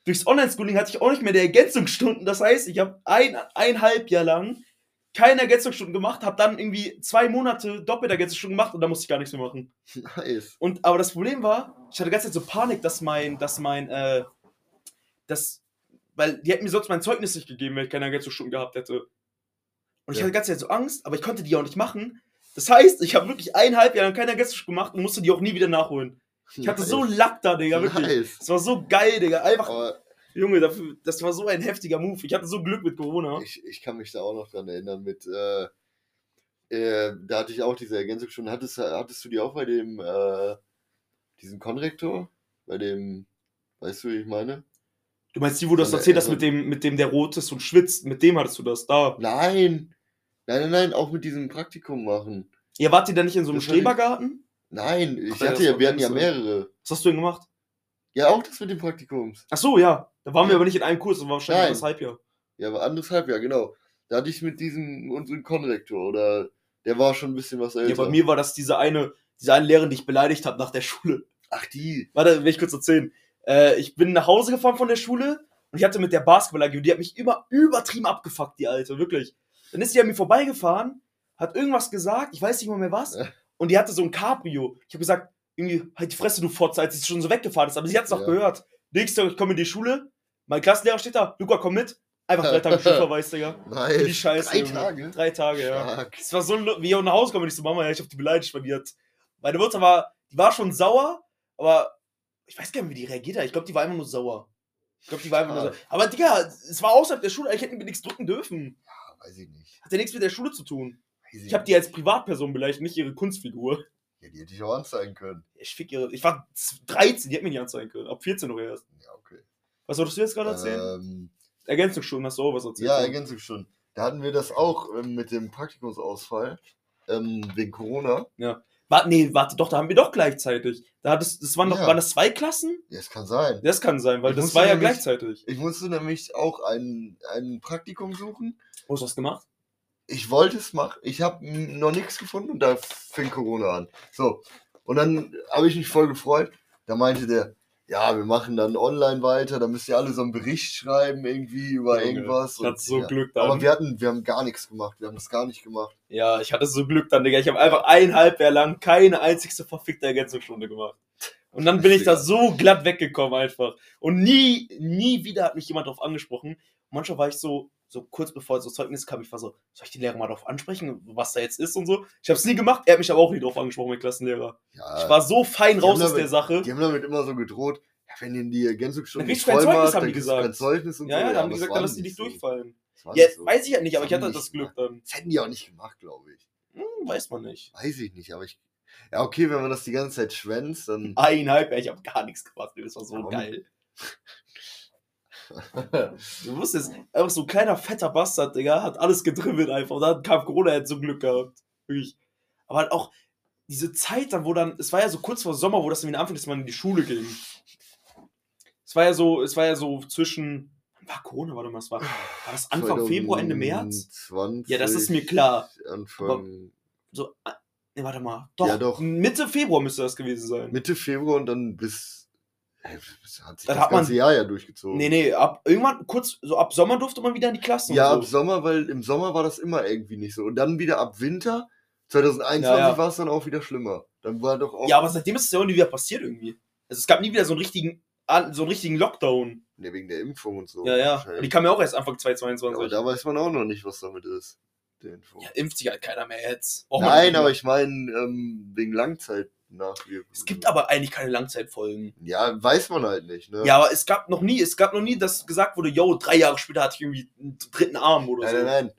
durchs Online-Schooling hatte ich auch nicht mehr die Ergänzungsstunden. Das heißt, ich habe ein, eineinhalb Jahr lang keine Ergänzungsstunden gemacht, habe dann irgendwie zwei Monate Doppelergänzungsstunden gemacht und dann musste ich gar nichts mehr machen. Nice. Und, aber das Problem war, ich hatte die ganze Zeit so Panik, dass mein, dass mein, äh, das, weil die hätten mir sonst mein Zeugnis nicht gegeben, wenn ich keine Ergänzungsstunden gehabt hätte. Und ich Ja. hatte die ganze Zeit so Angst, aber ich konnte die auch nicht machen. Das heißt, ich habe wirklich eineinhalb Jahre keine Ergänzungsstunden gemacht und musste die auch nie wieder nachholen. Ich hatte so Lack da, Digga, wirklich. Nice. Das war so geil, Digga. Einfach, Aber Junge, dafür, das war so ein heftiger Move. Ich hatte so Glück mit Corona. ich, ich kann mich da auch noch dran erinnern mit, äh, äh, da hatte ich auch diese Ergänzung schon. Hattest, hattest du die auch bei dem, äh, diesem Konrektor? Bei dem, weißt du, wie ich meine? Du meinst die, wo du das erzählt hast mit dem, mit dem, der rot ist und schwitzt, mit dem hattest du das da. Nein! Nein, nein, nein, auch mit diesem Praktikum machen. Ja, wart ihr da nicht in so einem Das die- Strebergarten? Nein, ich Ach, ja, hatte ja, wir hatten ja mehrere. Was hast du denn gemacht? Ja, auch das mit dem Praktikums. Ach so, ja. Da waren wir aber nicht in einem Kurs, das war wahrscheinlich Nein. das Halbjahr. Ja, aber anderthalb Jahr, genau. Da hatte ich mit diesem, unseren Konrektor, oder der war schon ein bisschen was älter. Ja, bei mir war das diese eine, diese eine Lehrerin, die ich beleidigt habe nach der Schule. Ach, die. Warte, will ich kurz erzählen. Äh, ich bin nach Hause gefahren von der Schule und ich hatte mit der Basketball die hat mich immer übertrieben abgefuckt, die Alte, wirklich. Dann ist die an mir vorbeigefahren, hat irgendwas gesagt, ich weiß nicht mal mehr was, Ja. und die hatte so ein Cabrio. Ich habe gesagt, irgendwie, halt die Fresse, du Fotze, als sie schon so weggefahren ist, aber sie hat es noch Ja. gehört. Nächster Tag, ich komme in die Schule, mein Klassenlehrer steht da, Luca, komm mit. Einfach drei Tage Schulverweis, Digga. Nice. Die Scheiße. Drei Junge. Tage? Drei Tage, ja. Stark. Es war so, wie ich auch nach Hause komme, und ich so, Mama, ja, ich hab die beleidigt, weil die hat. Meine Mutter war, die war schon sauer, aber ich weiß gar nicht, wie die reagiert hat. Ich glaube, die war einfach nur sauer. Ich glaube, die war einfach nur sauer. Aber Digga, es war außerhalb der Schule, ich hätte mir nichts drücken dürfen. Ja, weiß ich nicht. Hat ja nichts mit der Schule zu tun. Weiß Ich habe die als Privatperson beleidigt, nicht ihre Kunstfigur. Ja, die hätte ich auch anzeigen können. Ich fick ihre. Ich war 13, die hätte mir nicht anzeigen können. Ab 14 noch erst. Ja. Was wolltest du jetzt gerade erzählen? Ähm, Ergänzungsstunden, hast du auch was erzählt? ja, Ergänzung schon. Da hatten wir das auch ähm, mit dem Praktikumsausfall. Ähm, wegen Corona. Warte, nee, warte, doch, da haben wir doch gleichzeitig. Da hattest, das waren doch, Ja. waren das zwei Klassen? Ja, es kann sein. Das kann sein, weil Ich das war ja nämlich- gleichzeitig. Ich musste nämlich auch ein, ein Praktikum suchen. Wo hast du das gemacht? Ich wollte es machen. Ich habe noch nichts gefunden und da fing Corona an. So. Und dann habe ich mich voll gefreut. Da meinte der, ja, wir machen dann online weiter. Da müsst ihr alle so einen Bericht schreiben irgendwie über Junge, irgendwas. Ich hatte so ja. Glück dann. Aber wir hatten, wir haben gar nichts gemacht. Wir haben das gar nicht gemacht. ja, ich hatte so Glück dann, Digga. Ich habe einfach eineinhalb Jahre lang keine einzigste verfickte Ergänzungsstunde gemacht. Und dann bin ich da so glatt weggekommen einfach. Und nie, nie wieder hat mich jemand darauf angesprochen. Manchmal war ich so, so kurz bevor das Zeugnis kam, ich war so, soll ich die Lehrer mal darauf ansprechen, was da jetzt ist und so. Ich habe es nie gemacht, er hat mich aber auch nie darauf angesprochen, mein Klassenlehrer. Ja, Ich war so fein raus aus der Sache. die haben damit immer so gedroht, ja, wenn ihr die Ergänzungsstunde nicht voll Zeugnis, macht, haben dann die gesagt. kein Zeugnis und Ja, so. ja, da haben die es gesagt, dann lass die nicht so. durchfallen. Ja, so. weiß ich ja nicht, aber ich hatte das Glück nicht dann. Das hätten die auch nicht gemacht, glaube ich. Hm, weiß man nicht. Weiß ich nicht, aber ich. Ja, okay, wenn man das die ganze Zeit schwänzt, dann. Eineinhalb, ich habe gar nichts gemacht. Das war so Warum? geil. Du wusstest, einfach so ein kleiner fetter Bastard, Digga, hat alles gedribbelt einfach. Und dann kam Corona, er hat so Glück gehabt. Wirklich. Aber halt auch diese Zeit dann, wo dann, es war ja so kurz vor Sommer, wo das dann wieder anfing, dass man in die Schule ging. Es war ja so, es war ja so zwischen, wann war Corona, warte mal, es war, war das Anfang Februar, Ende März? 20, Ja, das ist mir klar. Anfang. So, ah, ne, warte mal. Doch, Ja, doch. Mitte Februar müsste das gewesen sein. Mitte Februar und dann bis. Bis hat sich Dann das hat man- ganze Jahr ja durchgezogen. Nee, nee, ab irgendwann kurz, so ab Sommer durfte man wieder in die Klassen. Ja, und ab so. Sommer, weil im Sommer war das immer irgendwie nicht so. Und dann wieder ab Winter, 2021 Ja, ja. war es dann auch wieder schlimmer. Dann war doch auch. Ja, aber seitdem ist es ja auch nie wieder passiert irgendwie. Also es gab nie wieder so einen richtigen, an- so einen richtigen Lockdown. Ne, wegen der Impfung und so. Ja, ja. Und die kam ja auch erst Anfang Ja, aber 2022. da weiß man auch noch nicht, was damit ist. Die Impfung. Ja, impft sich halt keiner mehr jetzt. Man Nein, aber ich meine, ähm, wegen Langzeitnachwirkungen. Es gibt aber eigentlich keine Langzeitfolgen. Ja, weiß man halt nicht, ne? Ja, aber es gab noch nie, es gab noch nie, dass gesagt wurde, yo, drei Jahre später hatte ich irgendwie einen dritten Arm oder Nein, so. nein, nein.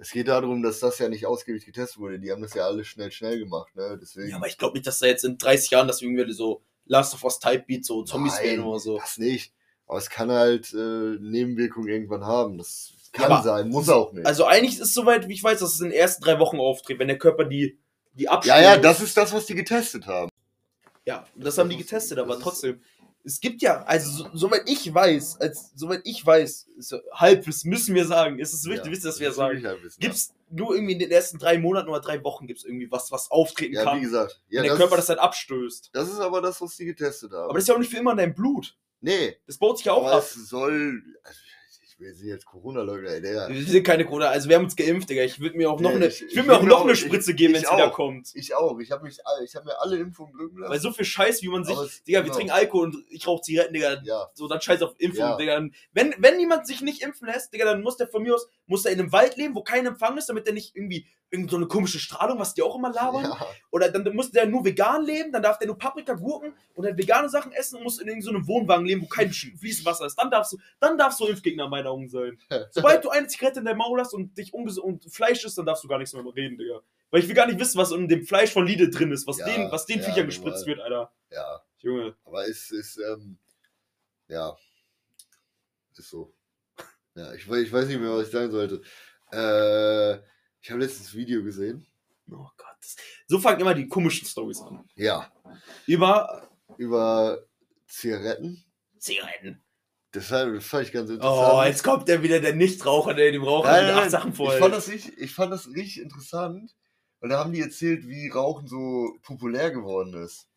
Es geht darum, dass das ja nicht ausgiebig getestet wurde. Die haben das ja alles schnell, schnell gemacht, ne? Deswegen. Ja, aber ich glaube nicht, dass da jetzt in 30 Jahren, dass irgendwie so Last of Us Type Beat so Zombies Nein, werden oder so. Das nicht. Aber es kann halt äh, Nebenwirkungen irgendwann haben. Das Ja, kann aber- sein, muss auch nicht. Also eigentlich ist es soweit, wie ich weiß, dass es in den ersten drei Wochen auftritt, wenn der Körper die, die ja, abspielt. ja, das ist das, was die getestet haben. Ja, das, Das haben die getestet, das aber trotzdem. Es gibt ja, also so, soweit ich weiß, als soweit ich weiß, ist, so- Halbwissen müssen wir sagen, ist es wichtig, Ja, wisst ihr, dass das wir sagen. Gibt es nur irgendwie in den ersten drei Monaten oder drei Wochen gibt es irgendwie was, was auftreten ja. ja, kann, wie gesagt. Ja, wenn der das, Körper das ist, dann abstößt. das ist aber das, was die getestet haben. Aber das ist ja auch nicht für immer in deinem Blut. nee, Das baut sich ja auch aber ab. es soll. Also, will sie jetzt Corona-Leugner, ey, der. Wir sind keine Corona, also wir haben uns geimpft, Digga. Ich würde mir auch noch Ja, eine, ich- ich, mir auch noch eine ich- Spritze geben, wenn es wieder kommt. Ich auch. Ich habe mich, ich habe mir alle Impfungen drücken lassen. Weil so viel Scheiß, wie man sich, es- Digga, wir genau. trinken Alkohol und ich rauche Zigaretten, Digga. ja, So, dann scheiß auf Impfung, Ja. Digga. Wenn, wenn jemand sich nicht impfen lässt, Digga, dann muss der von mir aus, muss er in einem Wald leben, wo kein Empfang ist, damit der nicht irgendwie irgend so eine komische Strahlung, was die auch immer labern. ja. Oder dann muss der nur vegan leben, dann darf der nur Paprika, Gurken und dann vegane Sachen essen und muss in irgendeinem so Wohnwagen leben, wo kein fließendes Wasser ist. Dann darfst du, dann darfst du Impfgegner in meinen Augen sein. Sobald du eine Zigarette in deinem Maul hast und dich und Fleisch isst, dann darfst du gar nichts mehr reden, Digga. Weil ich will gar nicht wissen, was in dem Fleisch von Lidl drin ist, was Ja, den, was den ja, Viechern normal. gespritzt wird, Alter. ja. Junge. Aber es ist, ähm, ja, ist so. Ja, ich, ich weiß nicht mehr, was ich sagen sollte. Äh, ich habe letztens Video gesehen. Oh Gott. So fangen immer die komischen Stories an. Ja, Über über Zigaretten. Zigaretten. Das, fand- das fand ich ganz Oh, interessant. jetzt kommt der wieder, der Nichtraucher, der dem Raucher Nein, mit acht. Sachen ich, vorhält. fand das richtig, ich fand das richtig interessant. Und da haben die erzählt, wie Rauchen so populär geworden ist.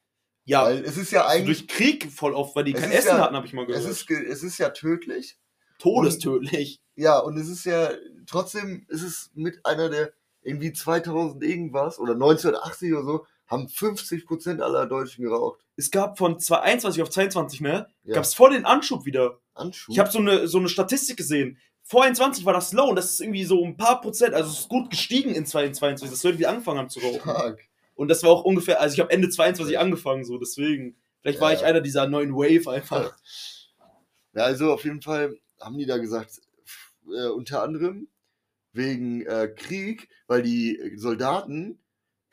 ja, Weil es ist ja also eigentlich. durch Krieg voll oft, weil die kein Essen ja- hatten, habe ich mal gehört. Es ist, es ist ja tödlich. Todestödlich. Ja, und es ist ja, trotzdem ist es mit einer der, irgendwie 2000 irgendwas oder 1980 oder so, haben 50% aller Deutschen geraucht. Es gab von 21 auf 22, ne? Ja. Gab es voll den Anschub wieder. Anschub. Ich habe so eine, so eine Statistik gesehen. Vor 21 war das low und das ist irgendwie so ein paar Prozent, also es ist gut gestiegen in 22, dass Leute wieder angefangen haben zu rauchen. Stark. Und das war auch ungefähr, also ich habe Ende 22 angefangen, so deswegen. Vielleicht war Ja. ich einer dieser neuen Wave einfach. Ja, also auf jeden Fall haben die da gesagt, äh, unter anderem wegen äh, Krieg, weil die Soldaten,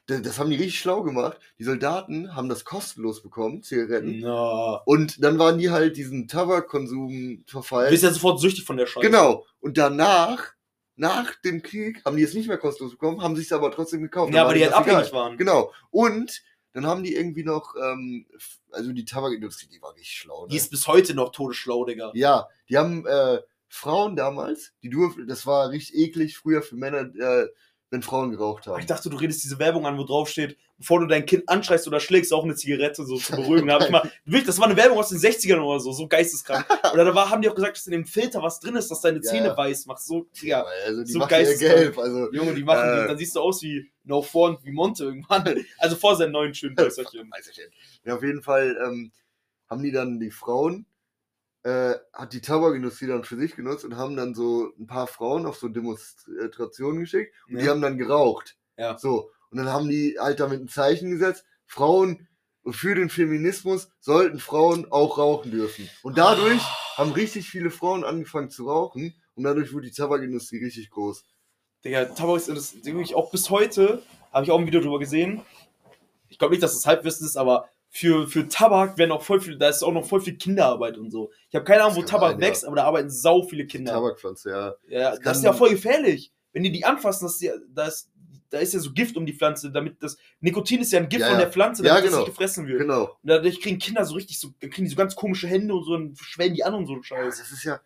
das haben die richtig schlau gemacht, die Soldaten haben das kostenlos bekommen, Zigaretten. Na. Und dann waren die halt diesen Tabakkonsum Du verfallen. bist ja sofort süchtig von der Scheiße. Genau. Und danach, nach dem Krieg, haben die es nicht mehr kostenlos bekommen, haben sich es aber trotzdem gekauft. Ja, weil die halt abhängig egal. waren. Genau. Und dann haben die irgendwie noch, ähm, also die Tabakindustrie, die war richtig schlau. Ne? Die ist bis heute noch todesschlau, Digga. Ja, die haben äh, Frauen damals, die durften, das war richtig eklig früher für Männer, äh, wenn Frauen geraucht haben. ich dachte, du redest diese Werbung an, wo drauf steht, bevor du dein Kind anschreist oder schlägst, auch eine Zigarette so zu beruhigen. Da hab ich mal, wirklich, das war eine Werbung aus den 60ern oder so, so geisteskrank. Oder da war, haben die auch gesagt, dass in dem Filter was drin ist, dass deine Ja, Zähne weiß macht. So, ja. also die so geisteskrank. gelb, also Junge, die machen, Äh. die, dann siehst du aus wie No und wie Monte irgendwann. Also vor seinem neuen schönen nicht. Ja, auf jeden Fall ähm, haben die dann die Frauen, äh, hat die Tabakindustrie dann für sich genutzt und haben dann so ein paar Frauen auf so Demonstrationen geschickt und die Ja. haben dann geraucht. Ja. So. Und dann haben die halt damit ein Zeichen gesetzt, Frauen für den Feminismus sollten Frauen auch rauchen dürfen. Und dadurch haben richtig viele Frauen angefangen zu rauchen und dadurch wurde die Tabakindustrie richtig groß. Digga, Tabak ist das wirklich auch bis heute, habe ich auch ein Video drüber gesehen. Ich glaube nicht, dass das Halbwissen ist, aber für, für Tabak werden auch voll viel, da ist auch noch voll viel Kinderarbeit und so. Ich habe keine Ahnung, wo Das Tabak sein, ja. wächst, aber da arbeiten sau viele Kinder. Tabakpflanze, ja. Ja, Das das, ist ja voll gefährlich. Wenn die die anfassen, das ist ja, da, ist, da ist ja so Gift um die Pflanze, damit das Nikotin ist ja ein Gift Ja, von ja. der Pflanze, Ja, damit das genau. nicht gefressen wird. Genau. Und dadurch kriegen Kinder so richtig so, kriegen die so ganz komische Hände und so, dann schwellen die an und so ein Ja, Scheiß. das ist ja,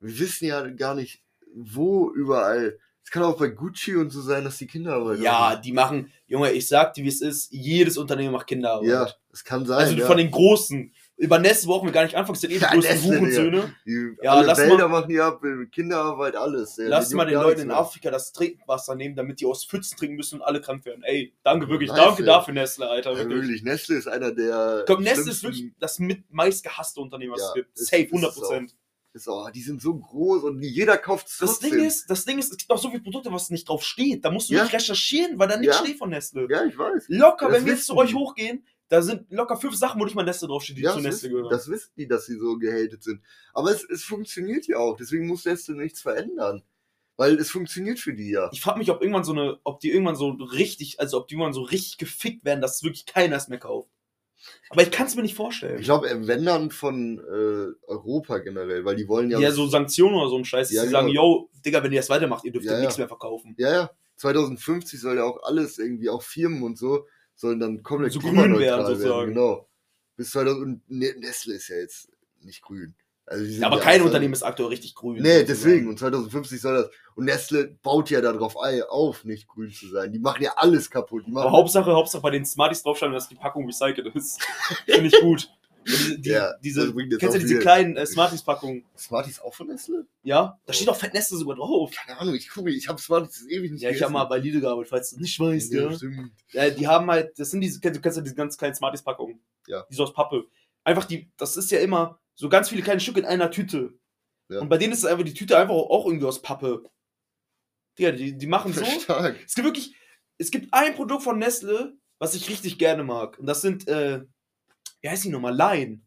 wir wissen ja gar nicht, wo überall. Es kann auch bei Gucci und so sein, dass die Kinderarbeit Ja, machen. die machen, Junge, ich sag dir, wie es ist, jedes Unternehmen macht Kinderarbeit. ja, es kann sein. Also ja. von den Großen. Über Nestle brauchen wir gar nicht anfangen, das sind eh die Ja, größten Nestle, Hurensöhne. die, Ja, alle lass Wälder machen die ab, Kinderarbeit, alles. Ja, Lass mal den Leuten in. Afrika das Trinkwasser nehmen, damit die aus Pfützen trinken müssen und alle krank werden. Ey, danke wirklich, Nice, danke dafür, Nestle, Alter. Ja, Wirklich. wirklich, Nestle ist einer der. Glaube, Nestle ist wirklich das mit meist gehasste Unternehmen, was Ja, es gibt. Safe, ist 100%. Ist auch, die sind so groß und jeder kauft es Das. Ding ist, das Ding ist, es gibt auch so viele Produkte, was nicht drauf steht. Da musst du Ja. nicht recherchieren, weil da nichts Ja. steht von Nestle. Ja, ich weiß. Locker, Das wenn wir jetzt zu euch hochgehen, da sind locker fünf Sachen, wo nicht mal Nestle draufsteht, die Ja, zu Nestle gehören. das wissen die, dass sie so gehatet sind. Aber es, es funktioniert ja auch, deswegen muss Nestle nichts verändern. Weil es funktioniert für die ja. Ich frage mich, ob irgendwann so eine, ob die irgendwann so richtig, also ob die irgendwann so richtig gefickt werden, dass wirklich keiner es mehr kauft. Aber ich kann es mir nicht vorstellen. Ich glaube, wenn dann von äh, Europa generell, weil die wollen ja. ja, so Sanktionen oder so ein Scheiß, Ja, die sagen, yo, Digga, wenn ihr das weitermacht, ihr dürft Ja, ja, nichts mehr verkaufen. Ja, ja. 2050 soll ja auch alles irgendwie, auch Firmen und so, sollen dann komplett So grün werden, sozusagen. Genau. Bis 2000, und Ne- Nestle ist ja jetzt nicht grün. Also aber kein Unternehmen ist aktuell richtig grün. Nee, deswegen. Und 2050 soll das. Und Nestle baut ja darauf auf, nicht grün zu sein. Die machen ja alles kaputt. Aber Hauptsache, Hauptsache bei den Smarties draufschreiben, dass die Packung recycelt ist. Finde ich gut. Die, die, Ja, diese, kennst du diese kleinen äh, Smarties-Packungen? Smarties auch von Nestle? Ja? Da steht auch Fettnäste sogar drauf. Keine Ahnung, ich gucke, ich habe Smarties ewig nicht Ja, ich habe mal bei Lidl gearbeitet, falls du nicht weißt, ja. Ja, stimmt. Ja, die haben halt, das sind diese, du kennst ja diese ganz kleinen Smarties-Packungen. Ja. Die so aus Pappe. Einfach die, das ist ja immer so ganz viele kleine Stücke in einer Tüte. Ja. Und bei denen ist einfach die Tüte einfach auch irgendwie aus Pappe. Ja, die, die machen so. Stark. Es gibt wirklich, es gibt ein Produkt von Nestle, was ich richtig gerne mag. Und das sind, äh, wie heißt die nochmal? Line.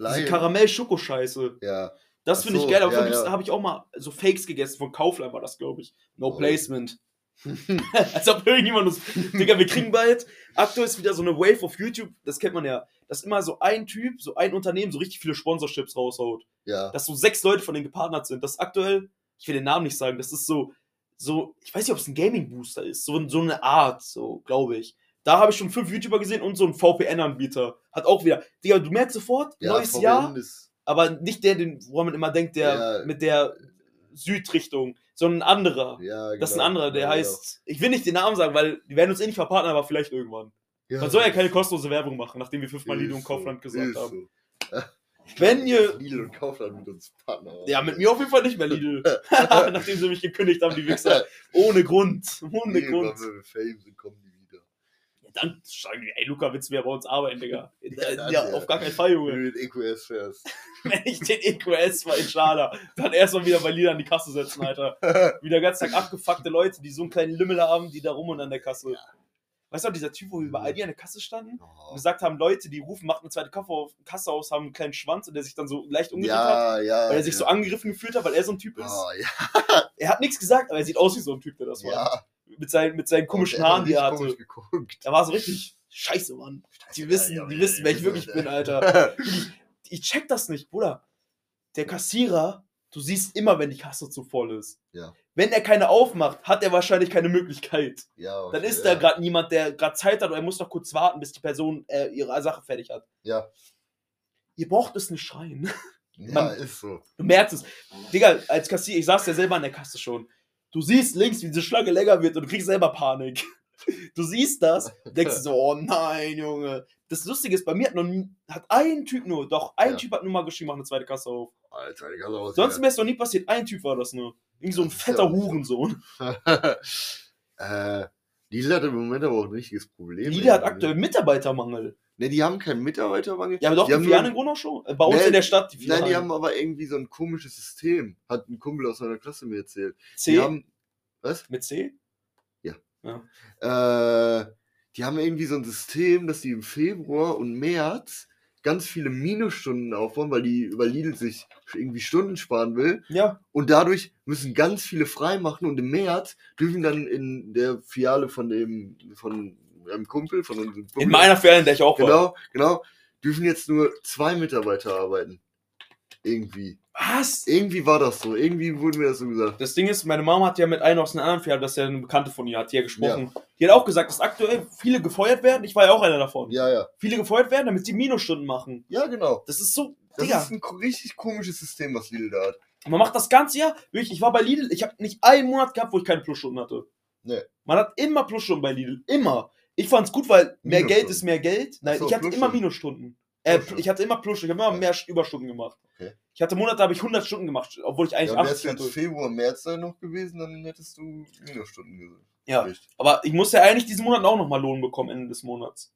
Diese Lion. Karamell-Schokoscheiße. Ja. Das finde ich so, geil, aber ja, ja. habe ich auch mal so Fakes gegessen. Von Kaufland war das, glaube ich. No Oh. Placement. Als ob irgendjemand uns. Digga, wir kriegen bald. Aktuell ist wieder so eine Wave auf YouTube, das kennt man ja, dass immer so ein Typ, so ein Unternehmen so richtig viele Sponsorships raushaut. Ja. Dass so sechs Leute von denen gepartnert sind. Das aktuell, ich will den Namen nicht sagen, das ist so, so, ich weiß nicht, ob es ein Gaming-Booster ist, so, so eine Art, so, glaube ich. Da habe ich schon fünf YouTuber gesehen und so ein VPN-Anbieter. Hat auch wieder. Digga, du merkst sofort, ja, neues VPN Jahr, aber nicht der, den, woran man immer denkt, der Ja. mit der Südrichtung, sondern ein anderer. ja, Das ist ein genau. anderer, der Ja, heißt, ich will nicht den Namen sagen, weil die werden uns eh nicht verpartnern, aber vielleicht irgendwann. Ja. Man soll ja keine kostenlose Werbung machen, nachdem wir fünfmal Lidl und Kaufland so, gesagt ist haben. So. Wenn ihr, Lidl und Kaufland mit uns Partner. ja, mit mir auf jeden Fall nicht mehr Lidl. nachdem sie mich gekündigt haben, die Wichser. Ohne Grund. Ohne Nee, Grund. Wenn wir Fame sind, kommen die wieder. Ja, dann sagen die, ey Luca, willst du mehr bei uns arbeiten, Digga? Ja, Ja, dann, ja, ja. auf gar keinen Fall, Wenn Junge. du den EQS fährst. Wenn ich den EQS mal in Schala, dann erstmal wieder bei Lidl an die Kasse setzen, Alter. Wieder ganz Tag abgefuckte Leute, die so einen kleinen Lümmel haben, die da rum und an der Kasse. Weißt du, dieser Typ, wo wir bei Aldi an der Kasse standen und Oh. gesagt haben, Leute, die rufen, macht eine zweite Kasse auf, Kasse aus, haben einen kleinen Schwanz und der sich dann so leicht umgedreht hat, Ja, ja. weil er sich ja. so angegriffen gefühlt hat, weil er so ein Typ ist. Oh, ja. Er hat nichts gesagt, aber er sieht aus wie so ein Typ, der das war. ja. Mit, seinen, mit seinen komischen Und Haaren, die er hatte. Da war so richtig, scheiße, Mann. Die wissen, Ja, die ja, wissen, wer ich ja, wirklich ja. bin, Alter. Ich check das nicht, Bruder. Der Kassierer, du siehst immer, wenn die Kasse zu voll ist. Ja. Wenn er keine aufmacht, hat er wahrscheinlich keine Möglichkeit. Ja, Dann okay, ist ja. da gerade niemand, der gerade Zeit hat oder er muss noch kurz warten, bis die Person äh, ihre Sache fertig hat. Ja, Ihr braucht es nicht schreien. ja Man- ist so. Du merkst es. Digga, als Kassierer, ich saß ja selber an der Kasse schon. Du siehst links, wie diese Schlange länger wird und du kriegst selber Panik. Du siehst das, denkst so, oh nein, Junge. Das Lustige ist, bei mir hat noch nie, hat ein Typ nur, doch, ein Ja. Typ hat nur mal geschrieben, mach eine zweite Kasse auf. Alter, die kann auch Sonst mir ist noch nie passiert, ein Typ war das nur. Irgend so ein fetter ja. Hurensohn. äh, Lidl hat im Moment aber auch ein richtiges Problem. Lidl hat aktuell Mitarbeitermangel. Ne, die haben keinen Mitarbeitermangel. Ja, aber doch, die die, haben Filialen in Gronau schon. Äh, Bei uns Nee, in der Stadt, die Nein, die haben aber irgendwie so ein komisches System. Hat ein Kumpel aus meiner Klasse mir erzählt. C? Die haben, was? Mit C? Äh, die haben irgendwie so ein System, dass die im Februar und März ganz viele Minusstunden aufbauen, weil die über Lidl sich irgendwie Stunden sparen will. Ja. Und dadurch müssen ganz viele frei machen und im März dürfen dann in der Filiale von dem, von einem Kumpel, von unserem Kumpel, In meiner Filiale, in der ich auch war. genau, genau, dürfen jetzt nur zwei Mitarbeiter arbeiten. Irgendwie. Was? Irgendwie war das so. Irgendwie wurde mir das so gesagt. Das Ding ist, meine Mama hat ja mit einer aus einer anderen Filiale, das ist ja eine Bekannte von ihr, hat die ja gesprochen. Die hat auch gesagt, dass aktuell viele gefeuert werden. Ich war ja auch einer davon. Ja, ja. Viele gefeuert werden, damit sie Minusstunden machen. Ja, genau. Das ist so, Das Digga. ist ein richtig komisches System, was Lidl da hat. Man macht das ganze Jahr. Wirklich, ich war bei Lidl, ich habe nicht einen Monat gehabt, wo ich keine Plusstunden hatte. Nee. Man hat immer Plusstunden bei Lidl. Immer. Ich fand's gut, weil mehr. Geld ist mehr Geld. Nein, so, ich hatte immer. Minusstunden. Äh, ich hatte immer Plusstunden. Ich habe immer mehr Überstunden gemacht. Okay. Ich hatte Monate, da habe ich 100 Stunden gemacht, obwohl ich eigentlich Ja, wärst 80 du jetzt hatte. Februar, März dann noch gewesen, dann hättest du Minusstunden gesagt. Ja. Nicht. Aber ich muss ja eigentlich diesen Monat auch nochmal Lohn bekommen, Ende des Monats.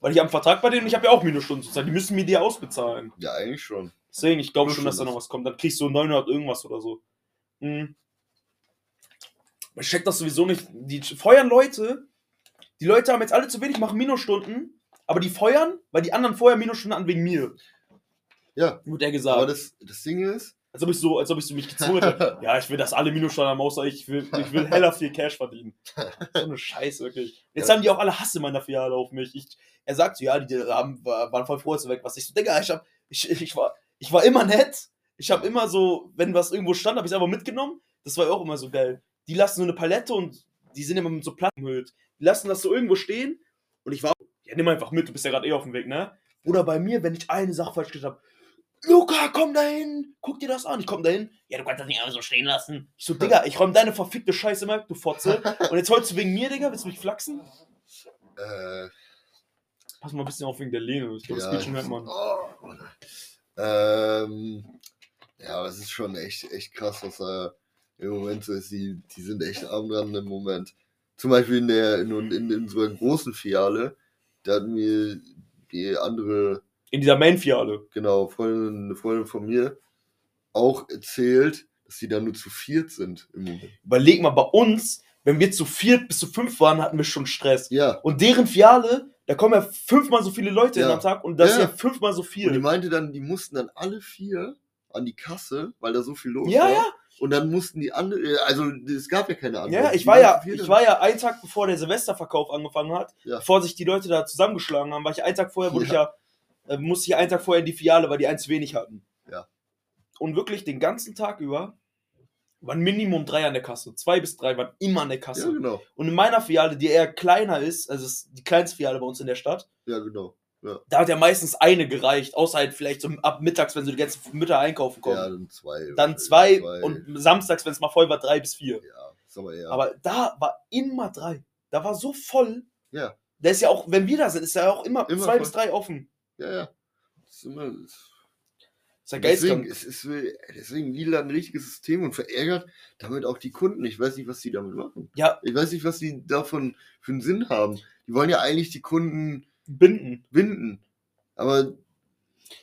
Weil ich habe einen Vertrag bei denen und ich habe ja auch Minusstunden sozusagen. Die müssen mir die ausbezahlen. Ja, eigentlich schon. Deswegen, ich glaube Plus schon, dass da noch was kommt. Dann kriegst du 900 irgendwas oder so. Mhm. Ich check das sowieso nicht. Die feuern Leute. Die Leute haben jetzt alle zu wenig, machen Minusstunden. Aber die feuern, weil die anderen vorher Minusstunden an wegen mir. Ja, Wird der gesagt. aber das, das Ding ist, als ob ich so, als ob ich so mich gezwungen hätte. ja, ich will, dass alle Minusstunden haben, außer ich will, ich will heller viel Cash verdienen. So eine Scheiße, wirklich. Jetzt Ja. haben die auch alle Hass in meiner Filiale auf mich. Ich, er sagt so, ja, die haben, waren voll froh, dass weg warst. Ich so, Digga, ich, hab, ich, ich, war, ich war immer nett. Ich habe immer so, wenn was irgendwo stand, habe ich es einfach mitgenommen. Das war ja auch immer so geil. Die lassen so eine Palette und die sind immer mit so Platten. Die lassen das so irgendwo stehen Und ich war, ja, nimm einfach mit, du bist ja gerade eh auf dem Weg, ne? Oder bei mir, wenn ich eine Sache falsch gesagt habe, Luca, komm dahin, guck dir das an. Ich komm dahin, ja, du kannst das nicht einfach so stehen lassen. Ich so, Digga, ich räum deine verfickte Scheiße mal, du Fotze. Und jetzt holst du wegen mir, Digga, willst du mich flachsen? Äh, Pass mal ein bisschen auf wegen der Lehne. Ich glaube, das ja, geht schon hört man. Oh, ähm, ja, aber es ist schon echt, echt krass, was da im Moment so ist. Die, die sind echt arm dran im Moment. Zum Beispiel in der in, in, in so einer großen Filiale, da hat mir die andere, In dieser Main-Fiale. genau, Freundin, eine Freundin von mir auch erzählt, dass die da nur zu viert sind im Moment. Überleg mal, bei uns, wenn wir zu viert bis zu fünf waren, hatten wir schon Stress. Ja, Und deren Fiale, da kommen ja fünfmal so viele Leute Ja. in am Tag und das Ja. ist ja fünfmal so und die viel. meinte dann, die mussten dann alle vier an die Kasse, weil da so viel los Ja, war. ja. Und dann mussten die andere, also es gab ja keine andere. Ja, ich Die war ja, ich war ja einen Tag bevor der Silvesterverkauf angefangen hat, Ja. bevor sich die Leute da zusammengeschlagen haben, war ich einen Tag vorher, wurde ich ja, äh, musste ich einen Tag vorher in die Filiale, weil die eins zu wenig hatten. Ja. Und wirklich den ganzen Tag über waren Minimum drei an der Kasse. Zwei bis drei waren immer an der Kasse. Ja, genau. Und in meiner Filiale, die eher kleiner ist, also ist die kleinste Filiale bei uns in der Stadt, Ja, genau. Da hat ja meistens eine gereicht, außer halt vielleicht so ab mittags, wenn so die ganzen Mütter einkaufen kommen. Ja, dann zwei. Dann zwei, und samstags, wenn es mal voll war, drei bis vier. Ja, ist aber eher. Aber da war immer drei. Da war so voll. Ja. Da ist ja auch, wenn wir da sind, ist ja auch immer, Immer zwei voll. bis drei offen. ja, ja. Das ist immer, Ist ja deswegen, es ist, deswegen Lidl hat ein richtiges System und verärgert damit auch die Kunden. Ich weiß nicht, was die damit machen. Ja, Ich weiß nicht, was die davon für einen Sinn haben. Die wollen ja eigentlich die Kunden binden. binden. Aber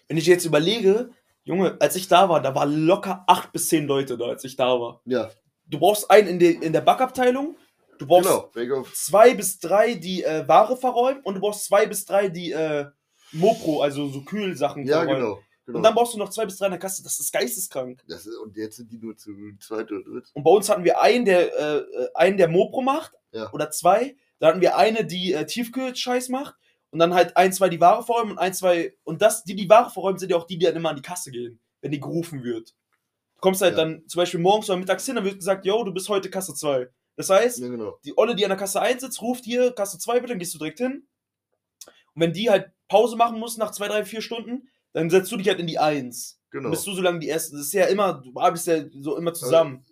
Wenn ich jetzt überlege, Junge, als ich da war, da war locker acht bis zehn Leute da, als ich da war. ja, Du brauchst einen in, der in der Backabteilung, du brauchst genau. Zwei bis drei, die äh, Ware verräumen und du brauchst zwei bis drei, die äh, Mopro, also so Kühlsachen ja, verräumen. genau. genau. Und dann brauchst du noch zwei bis drei in der Kasse. Das ist geisteskrank. das ist, und jetzt sind die nur zu zweit oder dritt. Und bei uns hatten wir einen, der äh, äh, einen, der Mopro macht, Ja. oder zwei. Dann hatten wir eine, die äh, Tiefkühl-Scheiß macht. Und dann halt ein, zwei, die Ware verräumen und ein, zwei. Und das, die, die Ware verräumen, sind ja auch die, die dann immer an die Kasse gehen, wenn die gerufen wird. Du kommst halt Ja. dann zum Beispiel morgens oder mittags hin, dann wird gesagt, yo, du bist heute Kasse 2. Das heißt, Ja, genau. die Olle, die an der Kasse 1 sitzt, ruft hier Kasse 2 bitte, dann gehst du direkt hin. Und wenn die halt Pause machen muss nach 2, 3, 4 Stunden, dann setzt du dich halt in die 1. Genau. Dann bist du so lange die erste. Das ist ja immer, du arbeitest ja so immer zusammen.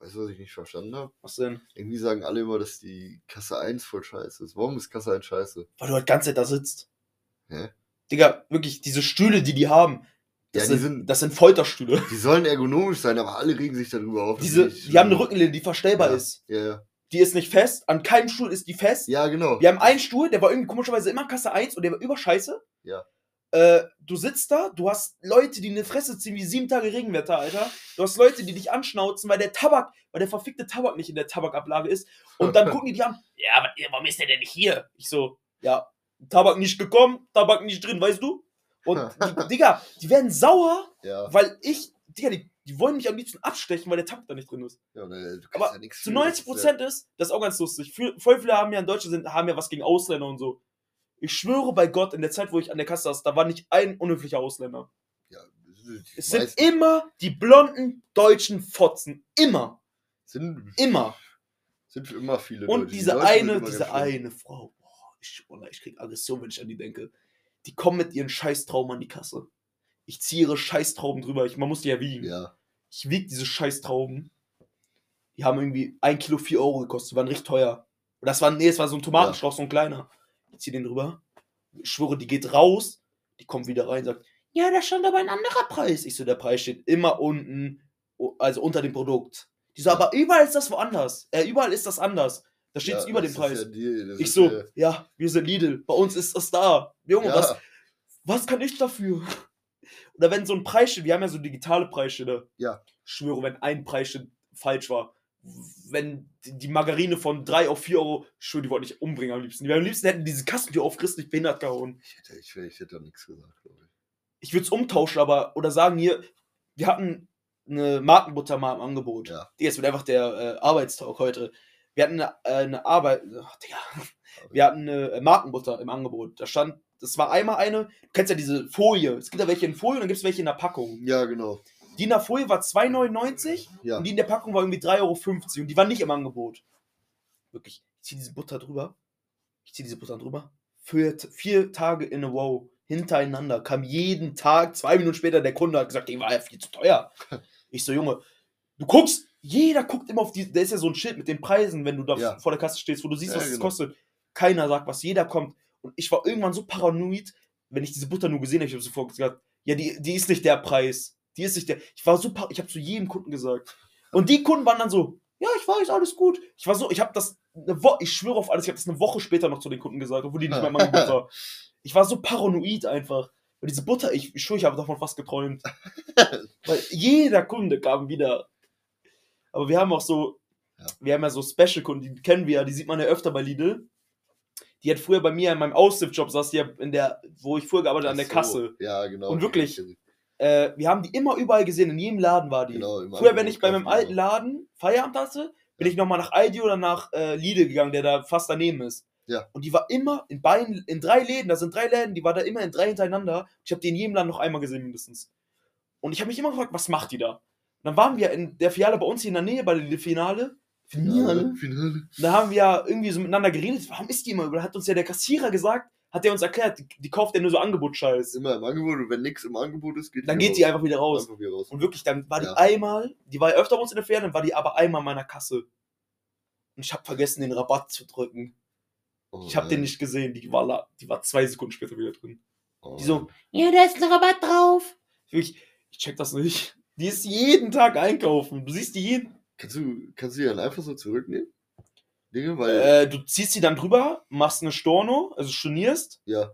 Weißt du, was ich nicht verstanden habe? Was denn? Irgendwie sagen alle immer, dass die Kasse 1 voll scheiße ist. Warum ist Kasse 1 scheiße? Weil du halt ganze Zeit da sitzt. Hä? Digga, wirklich, diese Stühle, die die haben, das, Ja, die sind, sind- das sind Folterstühle. Die sollen ergonomisch sein, aber alle regen sich darüber auf. Diese, die- die haben eine Rückenlehne, die verstellbar Ja. ist. Ja, ja. Die ist nicht fest. An keinem Stuhl ist die fest. Ja, genau. Wir haben einen Stuhl, der war irgendwie komischerweise immer Kasse 1 und der war überscheiße. Ja. Äh, du sitzt da, du hast Leute, die eine Fresse ziehen wie sieben Tage Regenwetter, Alter. Du hast Leute, die dich anschnauzen, weil der Tabak, weil der verfickte Tabak nicht in der Tabakablage ist. Und dann gucken die die an, ja, aber warum ist der denn nicht hier? Ich so, ja, Tabak nicht gekommen, Tabak nicht drin, weißt du? Und die, Digga, die werden sauer, Ja. weil ich, Digga, die, die wollen mich am liebsten abstechen, weil der Tabak da nicht drin ist. ja ne, Aber ja nichts Zu für, 90 Prozent ist, das ist auch ganz lustig. Voll viele haben ja in Deutschland sind, haben ja was gegen Ausländer und so. Ich schwöre bei Gott, in der Zeit, wo ich an der Kasse saß, da war nicht ein unhöflicher Ausländer. Ja, die Es sind meisten immer die blonden deutschen Fotzen. Immer. sind, Immer. sind immer viele Und Leute. Die diese sind eine, diese eine Frau. Boah, ich, Wallah, ich krieg Aggression, wenn ich an die denke. Die kommen mit ihren Scheißtrauben an die Kasse. Ich ziehe ihre Scheißtrauben drüber. Ich, man muss die ja wiegen. Ja, Ich wieg diese Scheißtrauben. Die haben irgendwie ein Kilo 4 Euro gekostet. Die waren richtig teuer. Und das war, nee, es war so ein Tomatenstrauch, so ein kleiner. Ich zieh den drüber. Ich schwöre, die geht raus. Die kommt wieder rein, sagt, ja, da stand aber ein anderer Preis. Ich so, der Preis steht immer unten, also unter dem Produkt. Die so, aber überall ist das woanders. Äh, überall ist das anders. Da steht ja, über dem Preis. Ja die, das ich so, Ja, ja, wir sind Lidl. Bei uns ist das da. Junge, ja, was, was kann ich dafür? Oder wenn so ein Preisschild, wir haben ja so digitale Preisschilder. Ja. Ich schwöre, wenn ein Preisschild falsch war, wenn die die Margarine von 3 auf 4 Euro, ich schwöre, die wollten nicht umbringen am liebsten. Die am liebsten hätten diese Kassentür auf christlich behindert gehauen. ich, hätte, ich, ich hätte da nichts gesagt, glaube ich. Ich würde es umtauschen, aber, oder sagen hier, wir hatten eine Markenbutter mal im Angebot. Ja. Die jetzt wird einfach der äh, Arbeitstag heute. Wir hatten eine, äh, eine Arbeit, ach, Digga. Wir hatten eine äh, Markenbutter im Angebot. Da stand, das war einmal eine, du kennst ja diese Folie. Es gibt ja welche in Folie und dann gibt es welche in der Packung. Ja, genau. Die in der Folie war 2,99 Ja. und die in der Packung war irgendwie 3,50 Euro und die war nicht im Angebot. Wirklich, ich zieh diese Butter drüber. Ich ziehe diese Butter drüber. Vier, vier Tage in a row hintereinander kam jeden Tag, zwei Minuten später, der Kunde hat gesagt, die war ja viel zu teuer. Ich so, Junge, du guckst, jeder guckt immer auf die, da ist ja so ein Schild mit den Preisen, wenn du da Ja. vor der Kasse stehst, wo du siehst, Ja, was es genau. kostet. Keiner sagt was, jeder kommt. Und ich war irgendwann so paranoid, wenn ich diese Butter nur gesehen habe, ich habe sofort gesagt, ja, die, die ist nicht der Preis. Die ist nicht der. Ich war so, par- ich habe zu jedem Kunden gesagt. Und die Kunden waren dann so, ja, ich weiß, alles gut. Ich war so, ich habe das eine Woche, ich schwöre auf alles, ich habe das eine Woche später noch zu den Kunden gesagt, obwohl die nicht mehr Angebot war. Ich war so paranoid einfach. Und diese Butter, ich, ich schwöre, ich habe davon fast geträumt. Weil jeder Kunde kam wieder. Aber wir haben auch so, Ja. wir haben ja so Special-Kunden, die kennen wir ja, die sieht man ja öfter bei Lidl. Die hat früher bei mir in meinem Aushilfsjob, saß die in der, wo ich früher gearbeitet habe, an der so, Kasse. Ja, genau. Und wirklich. Äh, wir haben die immer überall gesehen, in jedem Laden war die. Genau, Früher, wenn ich bei meinem alten Laden Feierabend hatte, bin ich nochmal nach Aldi oder nach äh, Lidl gegangen, der da fast daneben ist. Ja. Und die war immer in beiden, in drei Läden, da sind drei Läden, die war da immer in drei hintereinander. Ich habe die in jedem Laden noch einmal gesehen mindestens. Und ich habe mich immer gefragt, was macht die da? Und dann waren wir in der Filiale bei uns hier in der Nähe, bei der Lidl-Finale. Finale. Finale. Da haben wir ja irgendwie so miteinander geredet. Warum ist die immer über? Hat uns ja der Kassierer gesagt, hat der uns erklärt, die, die kauft ja nur so Angebotscheiß. Immer im Angebot und wenn nichts im Angebot ist, geht Dann wieder geht die raus. einfach wieder raus. Einfach wieder raus. Und wirklich, dann war die Ja. einmal, die war ja öfter bei uns in der Ferne, dann war die aber einmal in meiner Kasse. Und ich habe vergessen, den Rabatt zu drücken. Oh, Ich habe den nicht gesehen. Die war, die war zwei Sekunden später wieder drin. Oh, Die so. Ja, da ist ein Rabatt drauf. wirklich, ich check das nicht. Die ist jeden Tag einkaufen. Du siehst die jeden. Kannst du, kannst du die dann einfach so zurücknehmen? Dinge, weil. Äh, du ziehst die dann drüber, machst eine Storno, also stornierst. ja.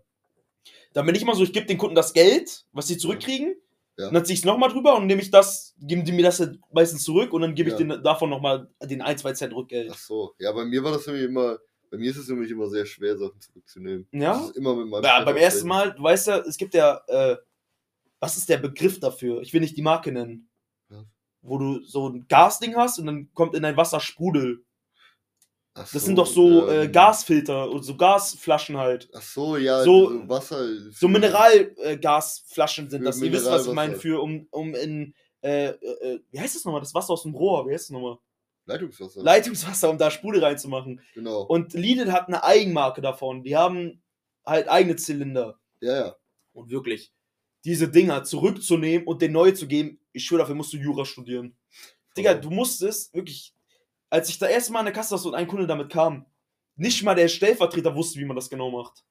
Dann bin ich immer so, ich gebe den Kunden das Geld, was sie zurückkriegen. Ja. Und dann zieh ich es nochmal drüber und nehme ich das, geben die mir das meistens zurück und dann gebe ich Ja. denen davon nochmal den 1, 2 Cent Rückgeld. Ach so. Ja, bei mir war das nämlich immer. Bei mir ist es nämlich immer sehr schwer, Sachen zurückzunehmen. Ja? Das ist immer mit meinem Ja, beim ersten. Mal, du weißt ja, es gibt ja, äh, was ist der Begriff dafür? Ich will nicht die Marke nennen. Was? Wo du so ein Gasding hast und dann kommt in dein Wasser Sprudel. Ach Das sind doch so äh, ähm, Gasfilter und so Gasflaschen halt. Ach so, ja. so- So, Wasser. So Mineralgasflaschen äh, sind das. Ihr wisst, was ich meine, für um, um in, äh, äh, äh, wie heißt das nochmal? Das Wasser aus dem Rohr, wie heißt das nochmal? Leitungswasser. Leitungswasser, um da Sprudel reinzumachen. genau. Und Lidl hat eine Eigenmarke davon. Die haben halt eigene Zylinder. ja, ja. Und wirklich, diese Dinger zurückzunehmen und den neu zu geben, ich schwöre, dafür musst du Jura studieren. Digga, du musstest wirklich, als ich da erste Mal an der Kasse saß und ein Kunde damit kam, nicht mal der Stellvertreter wusste, wie man das genau macht.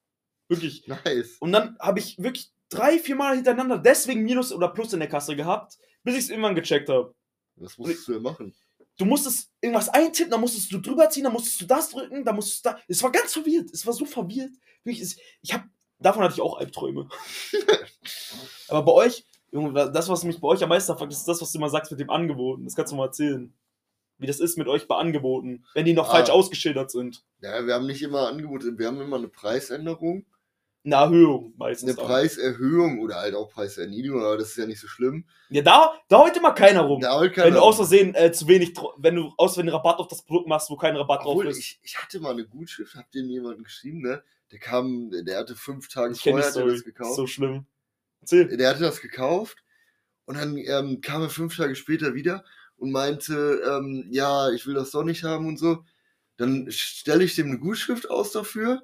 Wirklich. Nice. Und dann habe ich wirklich drei, vier Mal hintereinander deswegen Minus oder Plus in der Kasse gehabt, bis ich es irgendwann gecheckt habe. Was musstest du denn machen? Du musstest irgendwas eintippen, dann musstest du drüber ziehen, dann musstest du das drücken, dann musstest du da. Es war ganz verwirrt. Es war so verwirrt. Wirklich, ich habe, davon hatte ich auch Albträume. Aber bei euch, Junge, das, was mich bei euch am meisten abfuckt, ist das, was du immer sagst mit dem Angeboten. Das kannst du mal erzählen. Wie das ist mit euch bei Angeboten, wenn die noch Ah. falsch ausgeschildert sind. Ja, wir haben nicht immer Angebote, wir haben immer eine Preisänderung, Eine Erhöhung meistens. eine dann. Preiserhöhung oder halt auch Preiserniedrigung, aber das ist ja nicht so schlimm. Ja, da, da heute immer keiner rum. Da halt wenn du keiner- aus Versehen äh, zu wenig, wenn du aus Versehen Rabatt auf das Produkt machst, wo kein Rabatt Obwohl, drauf ist. ich, ich hatte mal eine Gutschrift, habt ihr jemanden geschrieben, ne? Der kam, der hatte fünf Tage Ich vorher hat er das gekauft. So schlimm. Erzähl. Der hatte das gekauft und dann ähm, kam er fünf Tage später wieder und meinte, ähm, ja, ich will das doch nicht haben und so. Dann stelle ich dem eine Gutschrift aus dafür,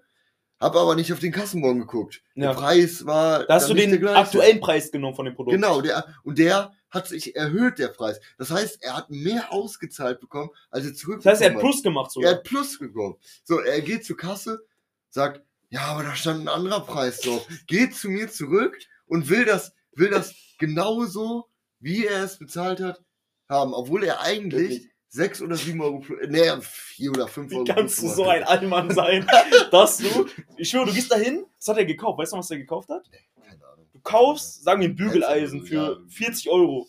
habe aber nicht auf den Kassenbon geguckt. Ja. Der Preis war. Da hast du den aktuellen Preis genommen von dem Produkt. Genau, der, und der hat sich erhöht, der Preis. Das heißt, er hat mehr ausgezahlt bekommen, als er zurück Das heißt, er hat Plus gemacht Er sogar. hat Plus bekommen. So, er geht zur Kasse, sagt, ja, aber da stand ein anderer Preis drauf. Geht zu mir zurück und will das, will das genauso, wie er es bezahlt hat, haben. Obwohl er eigentlich Wirklich. sechs oder sieben Euro plus, nee, vier oder fünf Euro Wie kannst du so ein. Allmann sein, dass du, ich schwöre, du gehst dahin, was hat er gekauft? Weißt du was er gekauft hat? Keine Ahnung. Du kaufst, sagen wir, ein Bügeleisen Ja. für 40 Euro.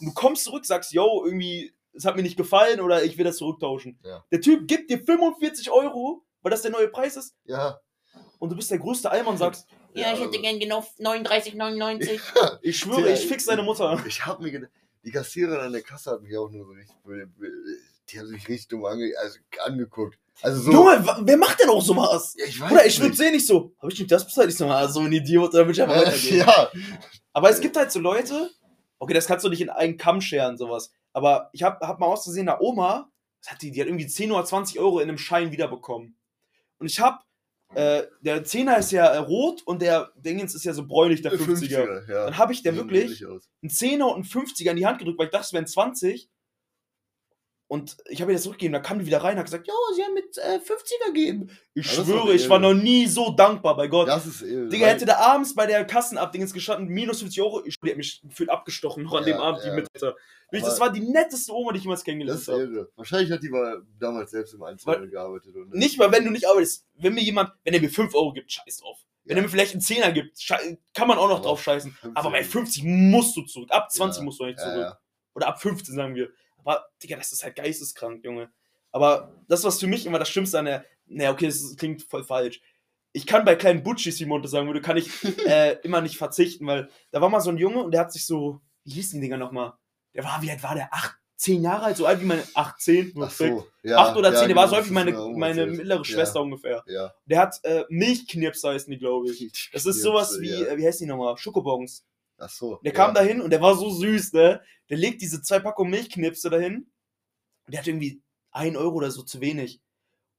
Und du kommst zurück, sagst, yo, irgendwie, es hat mir nicht gefallen oder ich will das zurücktauschen. Ja. Der Typ gibt dir 45 Euro, weil das der neue Preis ist, Ja, und du bist der größte Allmann und sagst, Ja, ich hätte gern genau 39,99. ich schwöre, Der- ich fix deine Mutter. ich hab mir gedacht, die Kassiererin an der Kasse hat mich auch nur so richtig, die haben sich richtig dumm ange, also angeguckt. Also so, Junge, wer macht denn auch sowas? Ja, ich weiß Oder ich würde nicht. sehen, nicht so, hab ich nicht das bezahlt? Ich so, ah, so ein Idiot, damit ich einfach Äh, weitergehen. ja, Aber es gibt halt so Leute, okay, das kannst du nicht in einen Kamm scheren, sowas. Aber ich hab, hab mal auszusehen, eine Oma, hat die, die hat irgendwie 10 oder 20 Euro in einem Schein wiederbekommen. Und ich hab äh, der 10er ist ja äh, rot und der Dingens ist ja so bräunlich, der 50er. ja. Dann habe ich der wirklich einen 10er und einen 50er in die Hand gedrückt, weil ich dachte, es wären 20. Und ich habe ihr das zurückgegeben, da kam die wieder rein und hat gesagt, ja, sie haben mit äh, 50er gegeben. Ich Ja, das ist schwöre, ich war noch nie so dankbar bei Gott. Das ist irre. Digga, hätte der abends bei der Kassenabdingens gestanden, minus 50 Euro, ich die hat mich gefühlt abgestochen noch an Ja, dem Abend, die ja. Mitarbeiter. Wirklich, Das war die netteste Oma, die ich jemals Das kennengelernt ist habe. irre. Wahrscheinlich hat die mal damals selbst im Einzelhandel gearbeitet. Und Nicht mal, wenn du nicht arbeitest. Wenn mir jemand, wenn er mir 5 Euro gibt, scheiß drauf. Wenn er mir vielleicht einen Zehner gibt, kann man auch noch Aber drauf scheißen. 15 Aber bei 50 musst du zurück. Ab 20 Ja, musst du nicht ja, zurück. Oder ab 15, sagen wir. Aber, Digga, das ist halt geisteskrank, Junge. Aber das, was für mich immer das Schlimmste an der. Naja, okay, das klingt voll falsch. Ich kann bei kleinen Butchis, wie Monte sagen würde, kann ich äh, immer nicht verzichten, weil da war mal so ein Junge und der hat sich so. Wie hießen die Dinger nochmal? Der war, wie alt war der? 8, 10 Jahre alt, so alt wie meine 18. Ach so. Ja, 8 oder 10, ja, der war genau, so alt wie meine, auch meine mittlere Schwester ungefähr. Ja. Der hat äh, Milchknips heißen die, glaube ich. Das ist sowas wie, Ja. äh, wie heißt die nochmal? Schokobons. Ach so. Der ja. kam dahin und der war so süß, ne? Der legt diese zwei Packungen Milchknipse dahin und der hat irgendwie 1 Euro oder so zu wenig.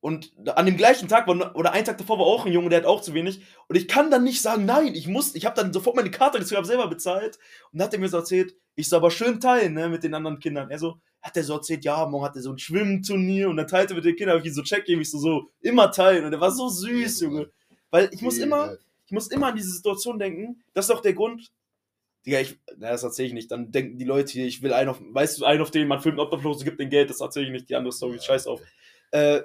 Und an dem gleichen Tag, war, oder einen Tag davor war auch ein Junge, der hat auch zu wenig. Und ich kann dann nicht sagen, nein, ich muss, ich habe dann sofort meine Karte gezogen, habe selber bezahlt. Und dann hat er mir so erzählt, ich soll aber schön teilen, ne, mit den anderen Kindern. Er so, hat er so erzählt, ja, morgen hat er so ein Schwimmturnier und dann teilte mit den Kindern, hab ich ihm so Check ich so, so, immer teilen. Und der war so süß, Junge. Weil ich muss immer, ich muss immer an diese Situation denken. Das ist auch der Grund. Digga, ich, na, das erzähle ich nicht. Dann denken die Leute hier, ich will einen auf, weißt du, einen auf den, man filmt Obdachlose, gibt den Geld, das erzähle ich nicht, die andere Story, scheiß auf. Äh,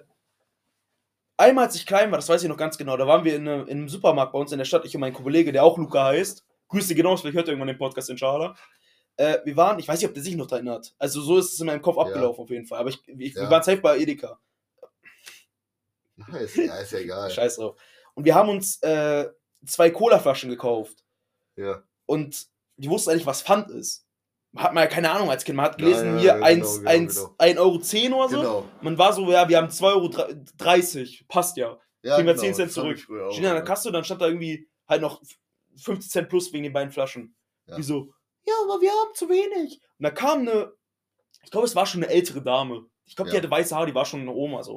einmal, als ich klein war, das weiß ich noch ganz genau, da waren wir in, einem- in einem Supermarkt bei uns in der Stadt, ich und mein Kollege, der auch Luca heißt. Grüße genau, vielleicht hört er irgendwann den Podcast, inshallah. Äh, wir waren, ich weiß nicht, ob der sich noch daran erinnert. Also so ist es in meinem Kopf Ja. abgelaufen auf jeden Fall. Aber ich, ich, wir Ja. waren safe bei Edeka. Ja, ist, ja, ist ja egal. Scheiß drauf. Und wir haben uns äh, zwei Colaflaschen gekauft. Ja. und die wussten eigentlich, was Pfand ist. Hat man ja keine Ahnung als Kind. Man hat gelesen, ja, hier ja, 1 genau, genau. 1 Euro 10 oder so. Genau. Man war so, ja, wir haben 2,30 Euro, passt ja. Ja, Kriegen wir genau, 10 Cent das hab ich zurück. Stehen an der. Kasse, dann stand da irgendwie halt noch 50 Cent plus wegen den beiden Flaschen. Ja. Die so, ja, aber wir haben zu wenig. Und da kam eine, ich glaube, es war schon eine ältere Dame. Ich glaube, die Ja. hatte weiße Haare, die war schon eine Oma so.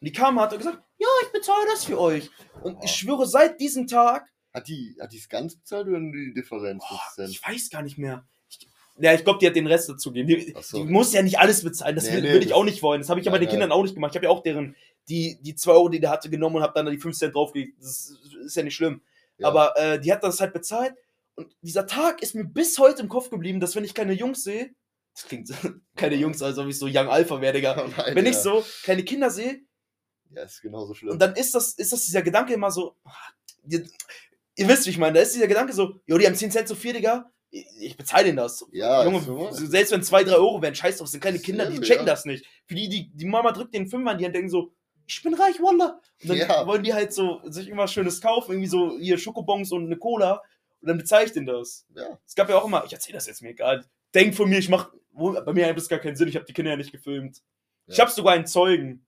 Und die kam und hat gesagt, ja, ich bezahle das für euch. Und ich schwöre, seit diesem Tag Hat die hat es ganz bezahlt oder nur die Differenz? Boah, 50 Cent? ich weiß gar nicht mehr. Ich, ja, ich glaube, die hat den Rest dazu gegeben. Die, so. die muss ja nicht alles bezahlen. Das Nee, will, nee, will ich auch nicht wollen. Das habe ich ja bei den. Kindern auch nicht gemacht. Ich habe ja auch deren, die, die 2 Euro, die der hatte, genommen und habe dann da die 5 Cent draufgelegt. Das ist, ja nicht schlimm. Ja. Aber äh, die hat das halt bezahlt. Und dieser Tag ist mir bis heute im Kopf geblieben, dass wenn ich kleine Jungs sehe, das klingt keine Jungs, als ob ich so Young Alpha wäre, Digga. Oh nein, Wenn ich ja. so kleine Kinder sehe, Ja, ist genauso schlimm. und dann ist das, ist das dieser Gedanke immer so, ah, ihr, wisst, wie ich meine, da ist dieser Gedanke so, jo, die haben 10 Cent zu viel, Digga, ich, ich bezahle denen das. ja, Junge, so. selbst wenn 2, 3 Euro wären, scheiß drauf, das sind kleine Kinder, die checken ja. das nicht. Für die, die, die Mama drückt den Fünfer an die Hand, denken so, ich bin reich, Wallah. Und dann Ja. wollen die halt so sich irgendwas Schönes kaufen, irgendwie so hier Schokobons und eine Cola und dann bezahle ich denen das. ja. Es gab ja auch immer, ich erzähle das jetzt mir egal, denk von mir, ich mach, bei mir hat das gar keinen Sinn, ich habe die Kinder ja nicht gefilmt. Ich Ja. habe sogar einen Zeugen.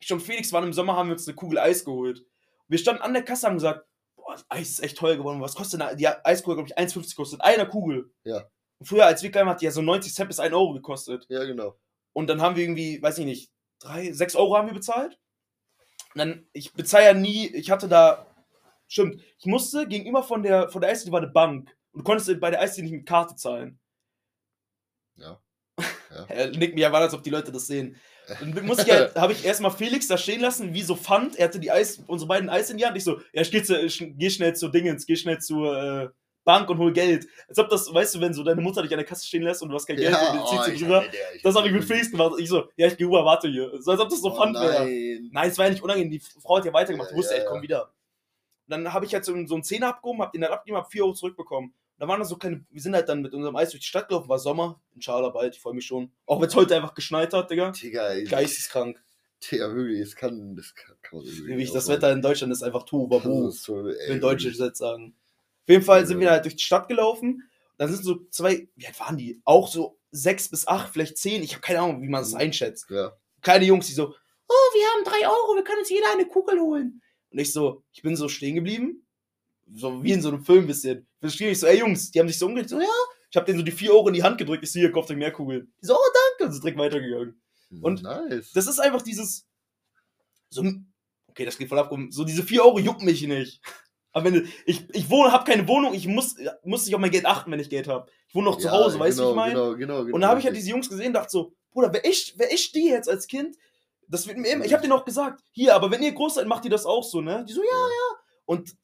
Ich und Felix waren im Sommer, haben wir uns eine Kugel Eis geholt. Wir standen an der Kasse und haben gesagt, Eis ist echt teuer geworden. Was kostet eine, die Eiskugel, glaube ich, 1,50 kostet. Einer Kugel. Ja. Und früher, als wir klein hat die ja so 90 Cent bis 1 Euro gekostet. Ja, genau. Und dann haben wir irgendwie, weiß ich nicht, 3, 6 Euro haben wir bezahlt. Und dann, ich bezahle ja nie, ich hatte da, stimmt, ich musste gegenüber von der, von der Eisdiele war eine Bank. Und du konntest bei der Eisdiele nicht mit Karte zahlen. Ja. Er nickt mir ja war, als ob die Leute das sehen. Dann muss ich halt, habe ich erstmal Felix da stehen lassen, wie so Pfand. Er hatte die Eis, unsere beiden Eis in die Hand. Ich so, ja, ich geh, zu, ich geh schnell zur Dingens, geh schnell zur äh, Bank und hol Geld. Als ob das, weißt du, wenn so deine Mutter dich an der Kasse stehen lässt und du hast kein Geld und oh, zieht ich sie drüber. hab- der- ich Das hab- habe ich mit Felix gemacht. Ich so, ja, ich geh rüber, warte hier. So als ob das so Oh, Pfand wäre. nein. Es war ja nicht unangenehm. Die Frau hat ja weitergemacht. Ja, Die wusste, ja, ja, ich komm ja. wieder. Und dann habe ich halt so, so einen Zehner abgehoben, hab den dann abgegeben, hab 4 Euro zurückbekommen. Da waren da so kleine, wir sind halt dann mit unserem Eis durch die Stadt gelaufen, war Sommer, in Schala bald, ich freue mich schon. Auch wenn es heute einfach geschneit hat, Digga. Digga, ey. Geisteskrank. Digga, wirklich, das kann, das kann, kann man nicht das. Wetter in Deutschland ist einfach tu, Das babu, ist so, wenn Deutsche jetzt sagen. Auf jeden Fall sind wir halt durch die Stadt gelaufen. Dann sind so zwei, wie alt waren die? Auch so sechs bis acht, vielleicht zehn. Ich habe keine Ahnung, wie man das Mhm. einschätzt. Ja. Kleine Jungs, die so, oh, wir haben drei Euro, wir können uns jeder eine Kugel holen. Und ich so, ich bin so stehen geblieben. So wie in so einem Film ein bisschen. Stehen, ich so, ey Jungs, die haben sich so umgedreht. So, ja. Ich habe denen so die vier Euro in die Hand gedrückt. Ich so, hier, kauft euch mehr Kugeln. Die so, oh, danke. Und sind direkt weitergegangen. Und nice. Das ist einfach dieses, so, okay, das geht voll ab. So diese 4 Euro jucken mich nicht. Aber wenn du, ich, ich wohne, habe keine Wohnung, ich muss, muss nicht auf mein Geld achten, wenn ich Geld habe. Ich wohne noch zu Ja, Hause, weißt du, genau, wie ich meine? Genau, genau, genau. Und da habe ich halt diese Jungs gesehen und dachte so, Bruder, wer ich, wer ich die jetzt als Kind, das wird mir immer, ich habe denen auch gesagt, hier, aber wenn ihr groß seid, macht ihr das auch so, ne? Die so, ja, ja. Und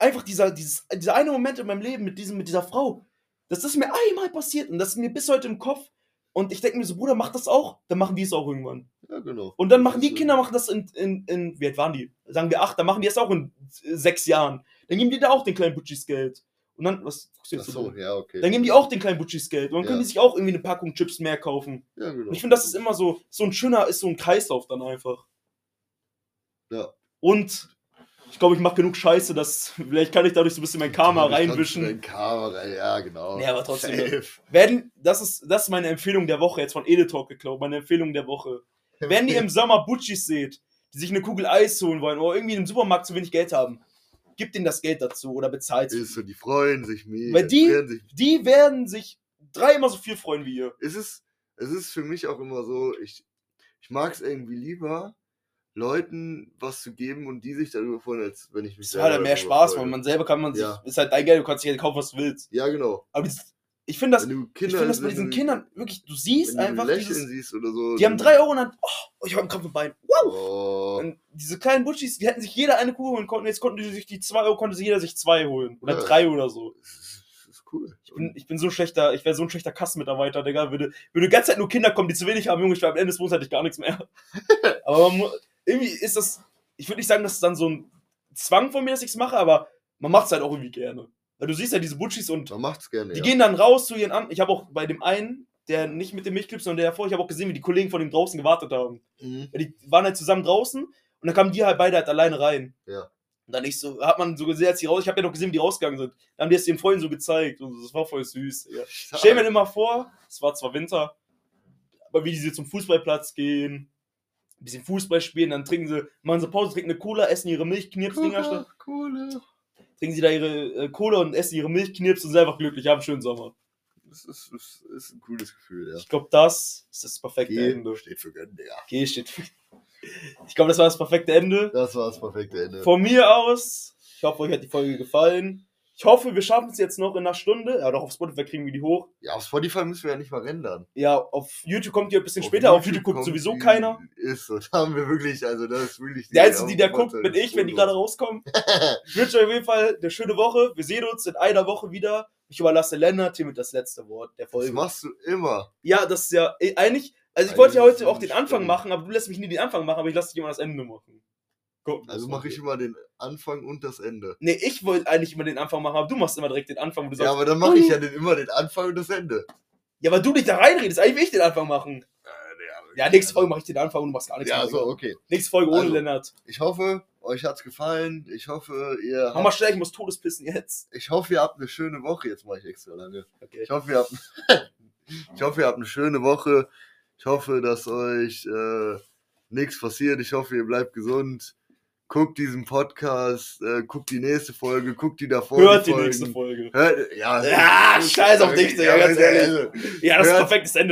einfach dieser, dieses, dieser eine Moment in meinem Leben mit, diesem, mit dieser Frau, das ist mir einmal passiert und das ist mir bis heute im Kopf. Und ich denke mir so, Bruder, mach das auch, dann machen die es auch irgendwann. Ja, genau. Und dann machen die ist- Kinder machen das in, in, in, wie alt waren die? Sagen wir acht, dann machen die das auch in äh, sechs Jahren. Dann geben die da auch den kleinen Butchis Geld. Und dann, was guckst du jetzt so, ja, okay. Dann geben die auch den kleinen Butchis Geld. Und dann können Ja. die sich auch irgendwie eine Packung Chips mehr kaufen. Ja, genau. Und ich finde, das ist immer so, so ein schöner, ist so ein Kreislauf dann einfach. Ja. Und ich glaube, ich mache genug Scheiße, dass vielleicht kann ich dadurch so ein bisschen mein Karma reinwischen. dein Karma rein, ja, genau. Nee, aber trotzdem, Safe. Werden, das ist, das ist meine Empfehlung der Woche, jetzt von Edetalk geklaut, meine Empfehlung der Woche. Wenn ihr im Sommer Butchis seht, die sich eine Kugel Eis holen wollen oder irgendwie im Supermarkt zu wenig Geld haben, gebt ihnen das Geld dazu oder bezahlt ist so, die freuen sich mega. Weil die- sich. Die werden sich dreimal so viel freuen wie ihr. Es ist, es ist für mich auch immer so, ich, ich mag es irgendwie lieber, Leuten was zu geben und die sich darüber freuen, als wenn ich mich Das hat ja mehr Spaß, freue. weil man selber kann man sich, Ja. ist halt dein Geld, du kannst dir kaufen, was du willst. Ja, genau. Aber dieses, ich finde das, du ich Kinder, finde das bei diesen du- Kindern wirklich, du siehst du einfach Lächeln dieses, siehst oder so. die haben drei Euro und dann, oh, ich habe einen Krampf im Bein. Wow! Oh, Und diese kleinen Butchis, die hätten sich jeder eine Kugel holen konnten, jetzt konnten die sich die zwei Euro, konnte sich jeder sich zwei holen. Oder Ja. drei oder so. das ist, das cool. Ich bin, ich bin so schlechter, ich wäre so ein schlechter Kassenmitarbeiter, Digga. Würde, würde die ganze Zeit nur Kinder kommen, die zu wenig haben, Junge, ich wäre am Ende des Monats hätte ich gar nichts mehr. aber man, mu- irgendwie ist das, ich würde nicht sagen, dass es dann so ein Zwang von mir, dass ich es mache, aber man macht es halt auch irgendwie gerne. Weil du siehst ja diese Butchis und Man macht's gerne. die ja. gehen dann raus zu ihren an. Ich habe auch bei dem einen, der nicht mit dem Milchclip, sondern der davor, ich habe auch gesehen, wie die Kollegen von dem draußen gewartet haben. Mhm. Die waren halt zusammen draußen und dann kamen die halt beide halt alleine rein. Ja. Und dann ich so, hat man so gesehen, als die raus, ich habe ja noch gesehen, wie die rausgegangen sind. Dann haben die es den Freunden so gezeigt und das war voll süß. Ja. Stell mir immer vor, es war zwar Winter, aber wie die so zum Fußballplatz gehen, ein bisschen Fußball spielen, dann trinken sie, machen sie Pause, trinken eine Cola, essen ihre Milchknirps-Dinger, Cola, Cola. trinken sie da ihre äh, Cola und essen ihre Milchknirps und sind einfach glücklich, haben einen schönen Sommer. Das ist, das ist ein cooles Gefühl, ja. Ich glaube, das ist das perfekte G Ende. steht für gönnen, Digga. G steht für. Ich glaube, das war das perfekte Ende. Das war das perfekte Ende. Von mir aus, ich hoffe, euch hat die Folge gefallen. Ich hoffe, wir schaffen es jetzt noch in einer Stunde. Ja, doch auf Spotify kriegen wir die hoch. Ja, auf Spotify müssen wir ja nicht mal rendern. Ja, auf YouTube kommt die ein bisschen später. Auf YouTube guckt kommt sowieso die- keiner. Ist so. Da haben wir wirklich, also das ist wirklich. Der Einzige, die da guckt, bin das ich, wenn die gerade rauskommen. Ich wünsche euch auf jeden Fall eine schöne Woche. Wir sehen uns in einer Woche wieder. Ich überlasse Lennart hiermit das letzte Wort der Das Folge. machst du immer. Ja, das ist ja eigentlich. Also ich Eigentlich wollte ja heute auch den Anfang machen, aber du lässt mich nie den Anfang machen, aber ich lasse dich immer das Ende machen. Guck, Also mache ich immer den Anfang und das Ende. Nee, ich wollte eigentlich immer den Anfang machen, aber du machst immer direkt den Anfang, wo du Ja, sagst, aber dann mache ich ja den, immer den Anfang und das Ende. ja, weil du dich da reinredest, eigentlich will ich den Anfang machen. Ja, nächste Folge mache ich den Anfang und du machst gar nichts Ja, so, okay. Nächste Folge ohne Also, Lennart. Ich hoffe, euch hat's gefallen. Ich hoffe, ihr Mach mal schnell, ich muss Todespissen jetzt. ich hoffe, ihr habt eine schöne Woche. Jetzt mache ich extra lange. Okay. Ich hoffe, ihr habt, ich hoffe, ihr habt eine schöne Woche. Ich hoffe, dass euch äh, nichts passiert. Ich hoffe, ihr bleibt gesund. Guckt diesen Podcast, äh, guckt die nächste Folge, guckt die davor. Hört die Folgen. nächste Folge. Hört, ja, Ja, scheiß auf dich, Digga, ganz ehrlich. Ja, das ist perfektes Ende.